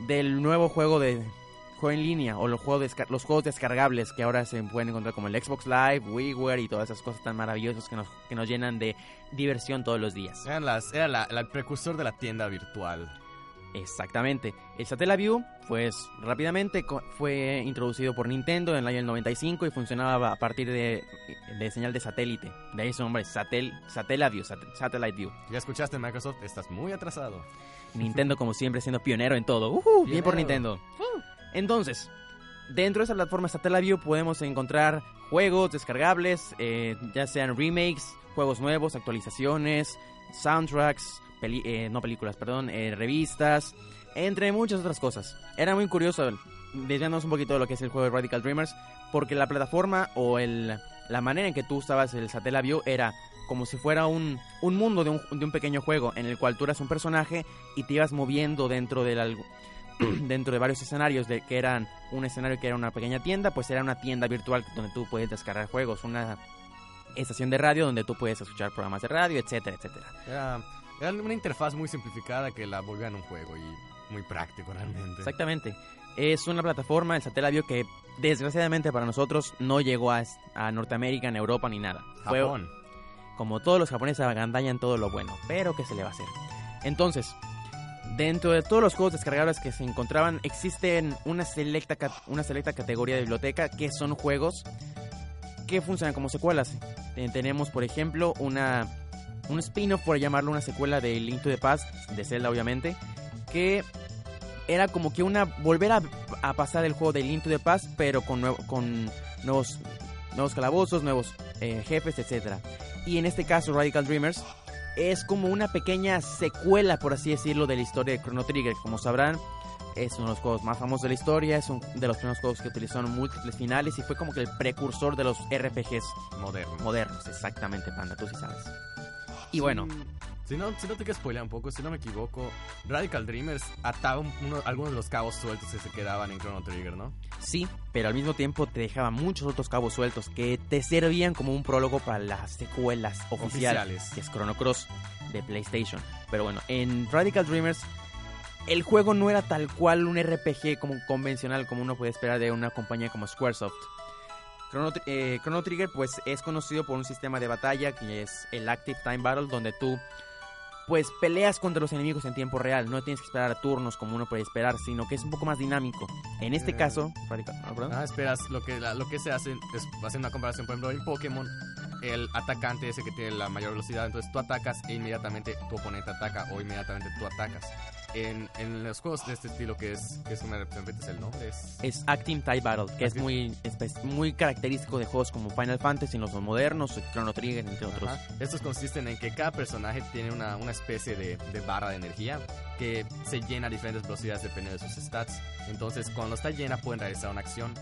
del nuevo juego de juego en línea o los juegos, los juegos descargables que ahora se pueden encontrar como el Xbox Live, WiiWare y todas esas cosas tan maravillosas que nos, que nos llenan de diversión todos los días. Eran las, era la- el precursor de la tienda virtual. Exactamente. El Satellaview, pues rápidamente fue introducido por Nintendo en el año 95 y funcionaba a partir de, de señal de satélite. De ahí su nombre, Satel, Satellaview, Sat- Satellite View. Ya escuchaste, Microsoft, estás muy atrasado. Nintendo como siempre siendo pionero en todo. Bien por. Nintendo. Entonces, dentro de esa plataforma Satellaview podemos encontrar juegos descargables, eh, ya sean remakes, juegos nuevos, actualizaciones, soundtracks, eh, no películas, perdón, eh, revistas, entre muchas otras cosas. Era muy curioso, desviándonos un poquito de lo que es el juego de Radical Dreamers, porque la plataforma o el, la manera en que tú usabas el Satellaview era como si fuera un, un mundo de un, de un pequeño juego en el cual tú eras un personaje y te ibas moviendo dentro del dentro de varios escenarios de que eran un escenario que era una pequeña tienda pues era una tienda virtual donde tú puedes descargar juegos una estación de radio donde tú puedes escuchar programas de radio etcétera etcétera Era, era una interfaz muy simplificada que la volvían un juego y muy práctico realmente. exactamente es una plataforma el Satellaview que desgraciadamente para nosotros no llegó a, a Norteamérica en Europa ni nada Fue- Japón. como todos los japoneses agandallan todo lo bueno, pero ¿qué se le va a hacer? Entonces, dentro de todos los juegos descargables que se encontraban, existen una selecta, una selecta categoría de biblioteca que son juegos que funcionan como secuelas. Eh, tenemos, por ejemplo, una un spin-off, por llamarlo una secuela de Link to the Past, de Zelda obviamente, que era como que una volver a, a pasar el juego de Link to the Past, pero con, nuevo- con nuevos, nuevos calabozos, nuevos eh, jefes, etcétera. Y en este caso, Radical Dreamers es como una pequeña secuela, por así decirlo, de la historia de Chrono Trigger. Como sabrán, es uno de los juegos más famosos de la historia, es uno de los primeros juegos que utilizaron múltiples finales y fue como que el precursor de los RPGs Moderno. modernos. Exactamente, Panda, tú sí sabes. Y bueno, Si no, si no te quiero spoilear un poco, si no me equivoco, Radical Dreamers ataba un- uno- algunos de los cabos sueltos que se quedaban en Chrono Trigger, ¿no? sí, pero al mismo tiempo te dejaba muchos otros cabos sueltos que te servían como un prólogo para las secuelas oficiales. Oficiales. que es Chrono Cross de PlayStation. Pero bueno, en Radical Dreamers el juego no era tal cual un RPG como convencional como uno puede esperar de una compañía como Squaresoft. Chrono, eh, Chrono Trigger pues es conocido por un sistema de batalla que es el Active Time Battle donde tú pues peleas contra los enemigos en tiempo real, no tienes que esperar a turnos como uno puede esperar, sino que es un poco más dinámico. En este Eh, caso, ah, perdón. Ah, esperas, lo que, la- lo que se hace es hacer una comparación, por ejemplo, en Pokémon, el atacante ese que tiene la mayor velocidad, entonces tú atacas e inmediatamente tu oponente ataca o inmediatamente tú atacas. En, en los juegos de este estilo, que es, que es una repetes el nombre, es... es Active Time Battle, que es muy, espe- muy característico de juegos como Final Fantasy, en los modernos, Chrono Trigger, entre otros. Ajá. Estos consisten en que cada personaje tiene una, una especie de, de barra de energía que se llena a diferentes velocidades dependiendo de sus stats. Entonces, cuando está llena, pueden realizar una acción.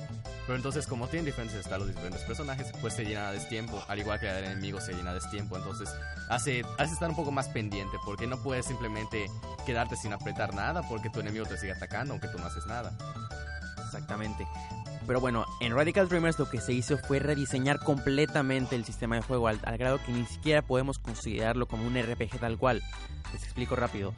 Pero entonces, como tienen diferentes estados de diferentes personajes, pues se llena a destiempo. Al igual que el enemigo se llena a destiempo. Entonces, hace, hace estar un poco más pendiente porque no puedes simplemente quedarte sin apretar nada porque tu enemigo te sigue atacando aunque tú no haces nada. Exactamente. Pero bueno, en Radical Dreamers lo que se hizo fue rediseñar completamente el sistema de juego al, al grado que ni siquiera podemos considerarlo como un RPG tal cual. Les explico rápido.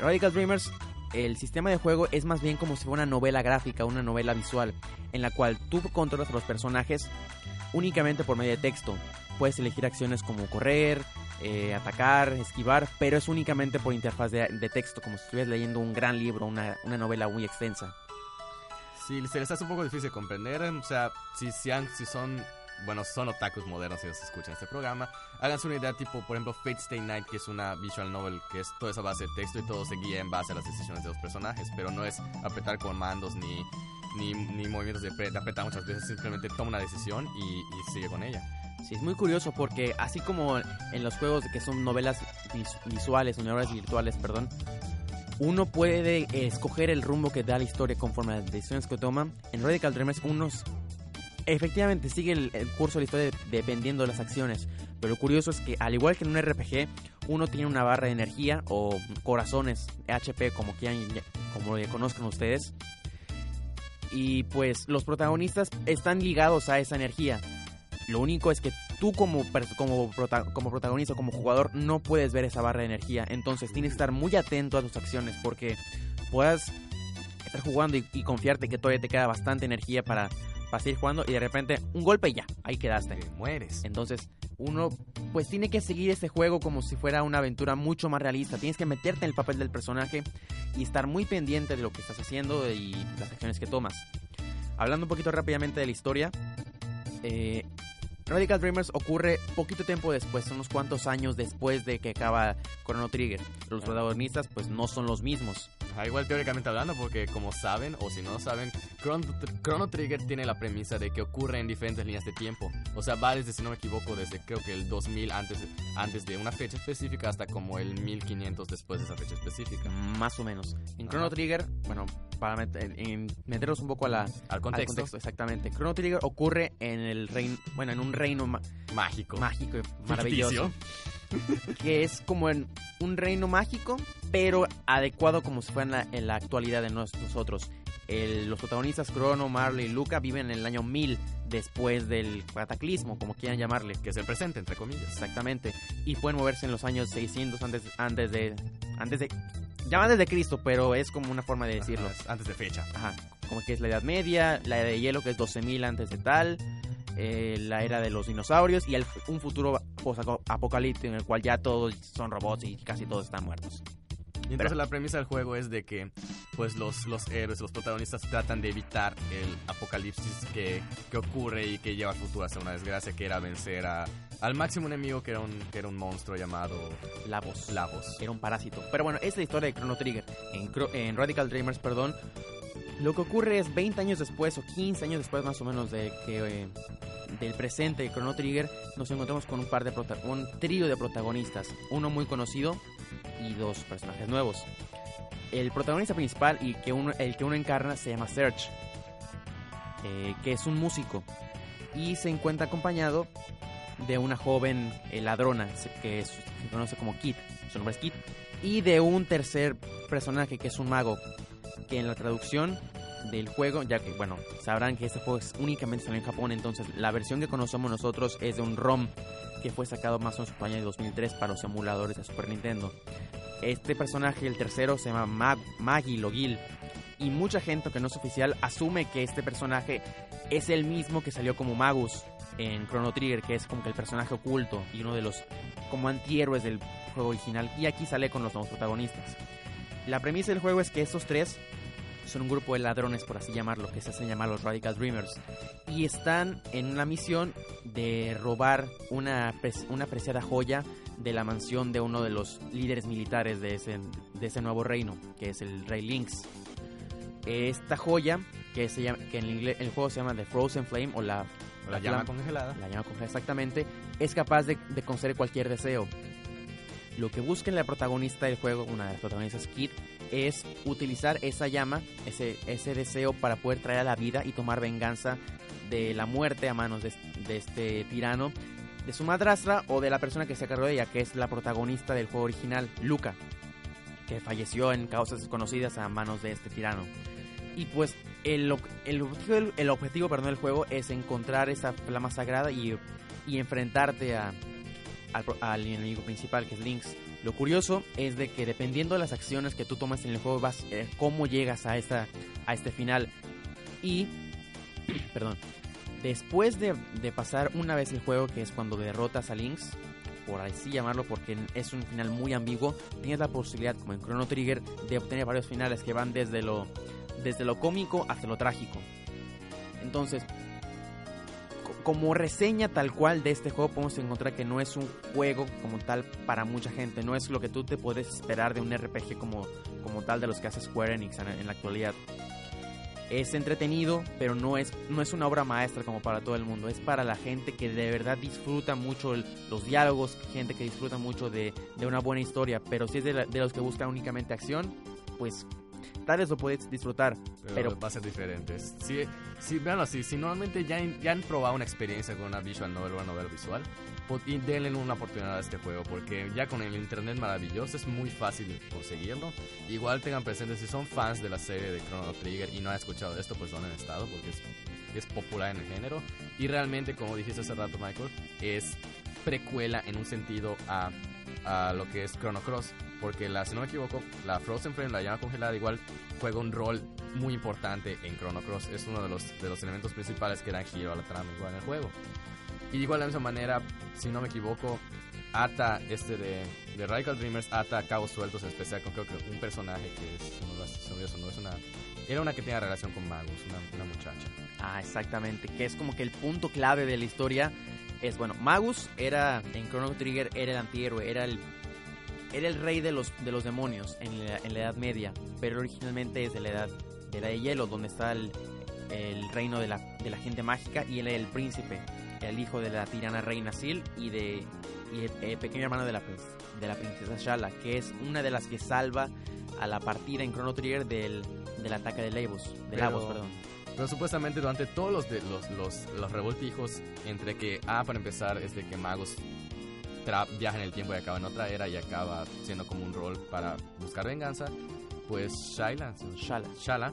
Radical Dreamers, el sistema de juego es más bien como si fuera una novela gráfica, una novela visual, en la cual tú controlas a los personajes únicamente por medio de texto. Puedes elegir acciones como correr, eh, atacar, esquivar, pero es únicamente por interfaz de, de texto, como si estuvieras leyendo un gran libro, una, una novela muy extensa. Si se les hace un poco difícil comprender, o sea, si, si, han- si son, bueno, son otakus modernos y los escuchan este programa, háganse una idea tipo, por ejemplo, Fate Stay Night, que es una visual novel, que es toda esa base de texto y todo se guía en base a las decisiones de los personajes, pero no es apretar comandos ni, ni, ni movimientos de, de apretar muchas veces, simplemente toma una decisión y, y sigue con ella. Sí, es muy curioso porque así como en los juegos que son novelas vis- visuales o novelas virtuales, perdón, uno puede escoger el rumbo que da la historia conforme a las decisiones que toma. En Radical Dreamers uno s- efectivamente sigue el, curso de la historia dependiendo de las acciones. Pero lo curioso es que al igual que en un RPG, uno tiene una barra de energía o corazones HP como quieran, como le conozcan ustedes. Y pues los protagonistas están ligados a esa energía. Lo único es que tú como, como, como protagonista, como jugador, no puedes ver esa barra de energía. Entonces tienes que estar muy atento a tus acciones porque puedas estar jugando y, y confiarte que todavía te queda bastante energía para, para seguir jugando y de repente un golpe y ya, ahí quedaste. Te mueres. Entonces uno pues tiene que seguir este juego como si fuera una aventura mucho más realista. Tienes que meterte en el papel del personaje y estar muy pendiente de lo que estás haciendo y las acciones que tomas. Hablando un poquito rápidamente de la historia, eh, Radical Dreamers ocurre poquito tiempo después, unos cuantos años después de que acaba Chrono Trigger. Los protagonistas pues no son los mismos. Ah, igual teóricamente hablando, porque como saben, o si no lo saben, Chrono, Chrono Trigger tiene la premisa de que ocurre en diferentes líneas de tiempo. O sea, va desde, si no me equivoco, desde creo que el 2000 antes, antes de una fecha específica hasta como el 1500 después de esa fecha específica. Más o menos. En Chrono Ajá. Trigger, bueno, para en- meternos un poco a la, Al contexto, exactamente. Chrono Trigger ocurre en el reino, bueno, en un reino ma- mágico. mágico y maravilloso. Ficticio. que es como en un reino mágico, pero adecuado como si fuera en la, en la actualidad de nos- nosotros. El- los protagonistas Chrono, Marley y Luca viven en el año 1000 después del cataclismo, como quieran llamarle. Que es el presente, entre comillas. Exactamente. Y pueden moverse en los años 600 antes, antes de... Antes de llama antes de Cristo, pero es como una forma de decirlo. Ajá, Antes de fecha. Ajá, como que es la Edad Media, la Edad de Hielo que es 12.000 antes de tal, eh, la era de los dinosaurios y el, un futuro apocalíptico en el cual ya todos son robots y casi todos están muertos. Y entonces la premisa del juego es de que pues los, los héroes, los protagonistas tratan de evitar el apocalipsis que, que ocurre y que lleva al futuro hacia una desgracia que era vencer a, al máximo enemigo que era un, que era un monstruo llamado Lavos. Lavos. Era un parásito. Pero bueno, es la historia de Chrono Trigger. En, en Radical Dreamers, perdón. Lo que ocurre es 20 años después o 15 años después más o menos de que eh, del presente de Chrono Trigger nos encontramos con un par de un trío de protagonistas, uno muy conocido y dos personajes nuevos. El protagonista principal y que uno, el que uno encarna se llama Serge, eh, que es un músico. Y se encuentra acompañado de una joven eh, ladrona que se conoce como Kit, su nombre es Kit, y de un tercer personaje que es un mago, que en la traducción del juego, ya que bueno, sabrán que este juego es únicamente salió en Japón, entonces la versión que conocemos nosotros es de un ROM que fue sacado más o menos el año 2003 para los emuladores de Super Nintendo. Este personaje, el tercero, se llama Mag Logil. Y mucha gente que no es oficial asume que este personaje es el mismo que salió como Magus en Chrono Trigger, que es como que el personaje oculto y uno de los como antihéroes del juego original. Y aquí sale con los nuevos protagonistas. La premisa del juego es que estos tres son un grupo de ladrones, por así llamarlo, que se hacen llamar los Radical Dreamers. Y están en una misión de robar una, una preciada joya de la mansión de uno de los líderes militares de ese, de ese nuevo reino, que es el Rey Lynx. Esta joya, que, se llama, que en inglés, el juego se llama The Frozen Flame o la, La llama congelada. la llama congelada exactamente, es capaz de, de conceder cualquier deseo. Lo que busca en la protagonista del juego, una de las protagonistas, Kid, es utilizar esa llama, ese, ese deseo para poder traer a la vida y tomar venganza de la muerte a manos de, este tirano, de su madrastra o de la persona que se cargó de ella, que es la protagonista del juego original, Luca, que falleció en causas desconocidas a manos de este tirano. Y pues el, ob- el objetivo, del juego es encontrar esa flama sagrada y, y enfrentarte a, al, enemigo principal, que es Lynx. Lo curioso es de que dependiendo de las acciones que tú tomas en el juego, vas eh, cómo llegas a, esta, a este final. Y, perdón, después de, pasar una vez el juego, que es cuando derrotas a Lynx, por así llamarlo, porque es un final muy ambiguo, tienes la posibilidad, como en Chrono Trigger, de obtener varios finales que van desde lo, desde lo cómico hasta lo trágico. Entonces, como reseña tal cual de este juego podemos encontrar que no es un juego como tal para mucha gente, no es lo que tú te puedes esperar de un RPG como, como tal de los que hace Square Enix en, la actualidad. Es entretenido, pero no es, no es una obra maestra como para todo el mundo. Es para la gente que de verdad disfruta mucho los diálogos, gente que disfruta mucho de, una buena historia. Pero si es de, de los que buscan únicamente acción, pues tal vez lo puedes disfrutar. Pero, Pero- va a ser diferente. Si, si, vean así, si normalmente ya, han- ya han probado una experiencia con una visual novel o una novela visual, pues, y denle una oportunidad a este juego, porque ya con el internet maravilloso es muy fácil conseguirlo. Igual tengan presente, si son fans de la serie de Chrono Trigger y no han escuchado esto, pues no han estado, porque es, es popular en el género. Y realmente, como dijiste hace rato, Michael, es precuela en un sentido a, a lo que es Chrono Cross. Porque la, si no me equivoco, la Frozen Flame, la llama congelada, igual juega un rol muy importante en Chrono Cross. Es uno de los, de los elementos principales que dan giro a la trama igual en el juego. Y igual de la misma manera, si no me equivoco, ata este de, de Radical Dreamers, ata cabos sueltos, en especial con creo que un personaje que es, olvidó su nombre, es una, era una que tenía relación con Magus, una, una muchacha. Ah, exactamente. Que es como que el punto clave de la historia es, bueno, Magus era, en Chrono Trigger, era el antihéroe, era el, era el rey de los, de los demonios en la, en la Edad Media. pero originalmente es de la edad de la de hielo, donde está el, el reino de la, de la gente mágica y él es el príncipe, el hijo de la tirana reina Sil y de y el, el pequeño hermano de la, de la princesa Shala, que es una de las que salva a la partida en Chrono Trigger del, del ataque de perdón. Pero supuestamente durante todos los, de- los, los, los revoltijos, entre que, ah, para empezar, es de que magos viajan en el tiempo y acaban en otra era y acaba siendo como un rol para buscar venganza, pues Shyla, Shala. Shala,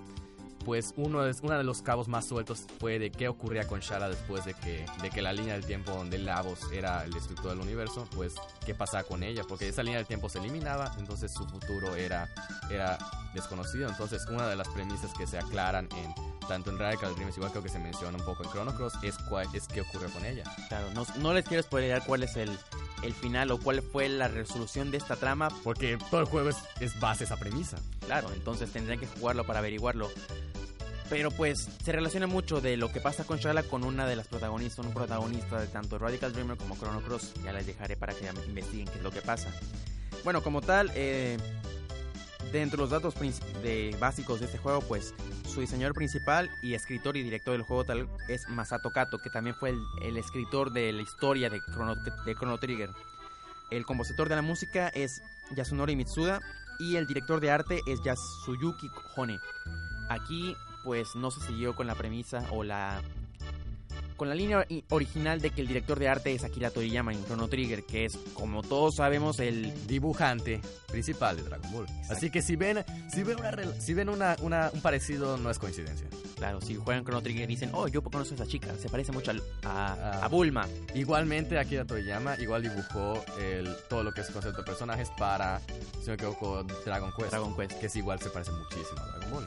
pues uno de, uno de los cabos más sueltos fue de qué ocurría con Shala después de que, de que la línea del tiempo donde Lavos era el destructor del universo, pues qué pasaba con ella, porque esa línea del tiempo se eliminaba, entonces su futuro era, era desconocido, entonces una de las premisas que se aclaran en tanto en Radical Dreams, igual creo que se menciona un poco en Chrono Cross, es, cuál, es qué ocurrió con ella. Claro, no, no les quiero spoilear cuál es el, el final o cuál fue la resolución de esta trama. Porque todo el juego es, es base esa premisa. Claro, entonces tendrían que jugarlo para averiguarlo. Pero pues se relaciona mucho de lo que pasa con Shala con una de las protagonistas, un protagonista de tanto Radical Dreamer como Chrono Cross. Ya les dejaré para que investiguen qué es lo que pasa. Bueno, como tal, eh, dentro de los datos de, básicos de este juego, pues su diseñador principal y escritor y director del juego es Masato Kato, que también fue el, el escritor de la historia de Chrono, de Chrono Trigger. El compositor de la música es Yasunori Mitsuda y el director de arte es Yasuyuki Hone. Aquí pues no se siguió con la premisa o la con la línea original de que el director de arte es Akira Toriyama en Chrono Trigger, que es como todos sabemos el Dibujante principal de Dragon Ball. Así que si ven, si ven, una, si ven una, una- un parecido, no es coincidencia. claro, si juegan Chrono Trigger dicen, "Oh, yo conozco a esa chica, se parece mucho al- a, Ah. a Bulma." Igualmente, Akira Toriyama igual dibujó el, todo lo que es concepto de personajes para, si no me equivoco, Dragon Quest. Dragon Quest. Que es igual, se parece muchísimo a Dragon Ball.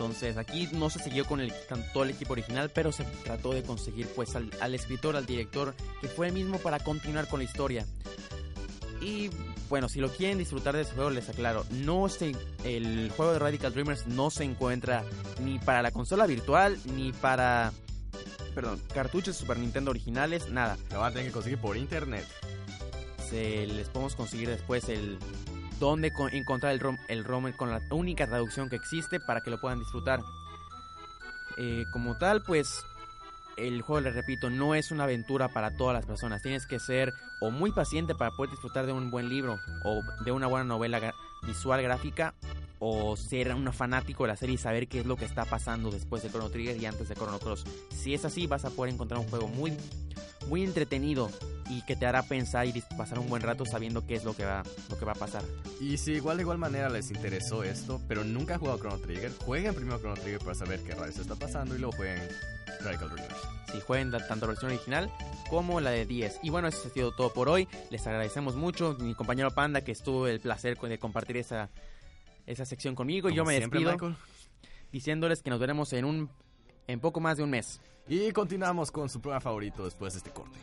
Entonces aquí no se siguió con el, con todo el equipo original, pero se trató de conseguir pues al, al escritor, al director, que fue el mismo para continuar con la historia. Y bueno, si lo quieren disfrutar de ese juego, les aclaro, no se, el juego de Radical Dreamers no se encuentra ni para la consola virtual, ni para, perdón, cartuchos de Super Nintendo originales, nada. Lo van a tener que conseguir por internet. Se les podemos conseguir después el dónde co- encontrar el ROM, el ROM con la única traducción que existe para que lo puedan disfrutar. Eh, como tal, pues el juego, les repito, no es una aventura para todas las personas. Tienes que ser o muy paciente para poder disfrutar de un buen libro o de una buena novela visual gráfica o ser un fanático de la serie y saber qué es lo que está pasando después de Chrono Trigger y antes de Chrono Cross. Si es así, vas a poder encontrar un juego muy muy entretenido y que te hará pensar y pasar un buen rato sabiendo qué es lo que va lo que va a pasar. Y si igual de igual manera les interesó esto, pero nunca han jugado Chrono Trigger, jueguen primero Chrono Trigger para saber qué rayos está pasando y luego jueguen Radical Dreamers. Si jueguen tanto la versión original como la de 10. Y bueno, eso ha sido todo por hoy. Les agradecemos mucho. Mi compañero Panda que estuvo el placer de compartir esa, esa sección conmigo. y yo me siempre, despido Michael. diciéndoles que nos veremos en un en poco más de un mes. Y continuamos con su programa favorito después de este corte.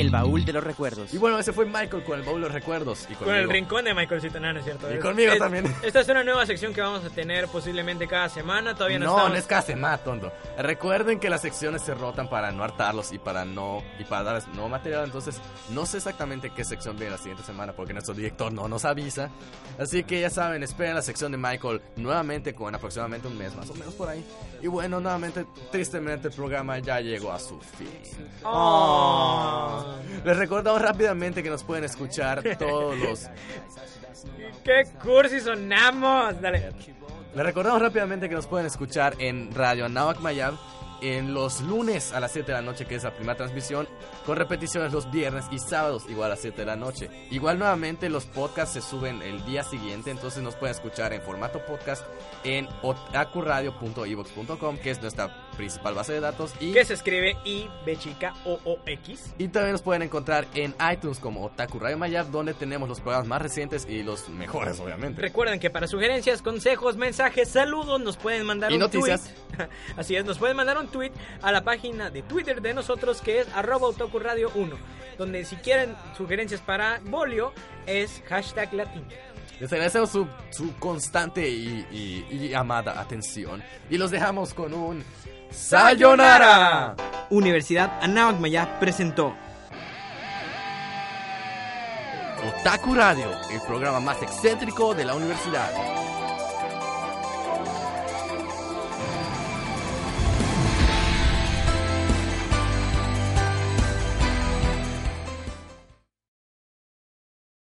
El baúl de los recuerdos. Y bueno, ese fue Michael con el baúl de los recuerdos. Y Con el rincón de Michaelcito Nano, ¿cierto? Y Es- conmigo es- también. Esta es una nueva sección que vamos a tener posiblemente cada semana. Todavía no, No, estamos... no es cada semana, tonto. Recuerden que las secciones se rotan para no hartarlos y para no y para darles nuevo material. Entonces, no sé exactamente qué sección viene la siguiente semana porque nuestro director no nos avisa. Así que ya saben, esperen la sección de Michael nuevamente con aproximadamente un mes, más o menos por ahí. Y bueno, nuevamente, tristemente el programa ya llegó a su fin. Oh. Les recordamos rápidamente que nos pueden escuchar todos los ¡Qué cursi sonamos! Dale. Les recordamos rápidamente que nos pueden escuchar en Radio Anáhuac Mayab en los lunes a las 7 de la noche, que es la primera transmisión, con repeticiones los viernes y sábados, igual a las 7 de la noche. Igual nuevamente los podcasts se suben el día siguiente, entonces nos pueden escuchar en formato podcast en otakuradio.evox.com, que es nuestra principal base de datos. Y, Que se escribe I, B chica, O, O, X. y también nos pueden encontrar en iTunes como Otaku Radio Mayab, donde tenemos los programas más recientes y los mejores, obviamente. Recuerden que para sugerencias, consejos, mensajes, saludos, nos pueden mandar Y un noticias. tweet. Así es, nos pueden mandar un tweet a la página de Twitter de nosotros que es arroba Radio 1. Donde si quieren sugerencias para Bolio es hashtag latín. Les agradecemos su, su constante y, y- y amada atención. Y los dejamos con un ¡Sayonara! Universidad Anáhuac Mayab presentó Otaku Radio, el programa más excéntrico de la universidad.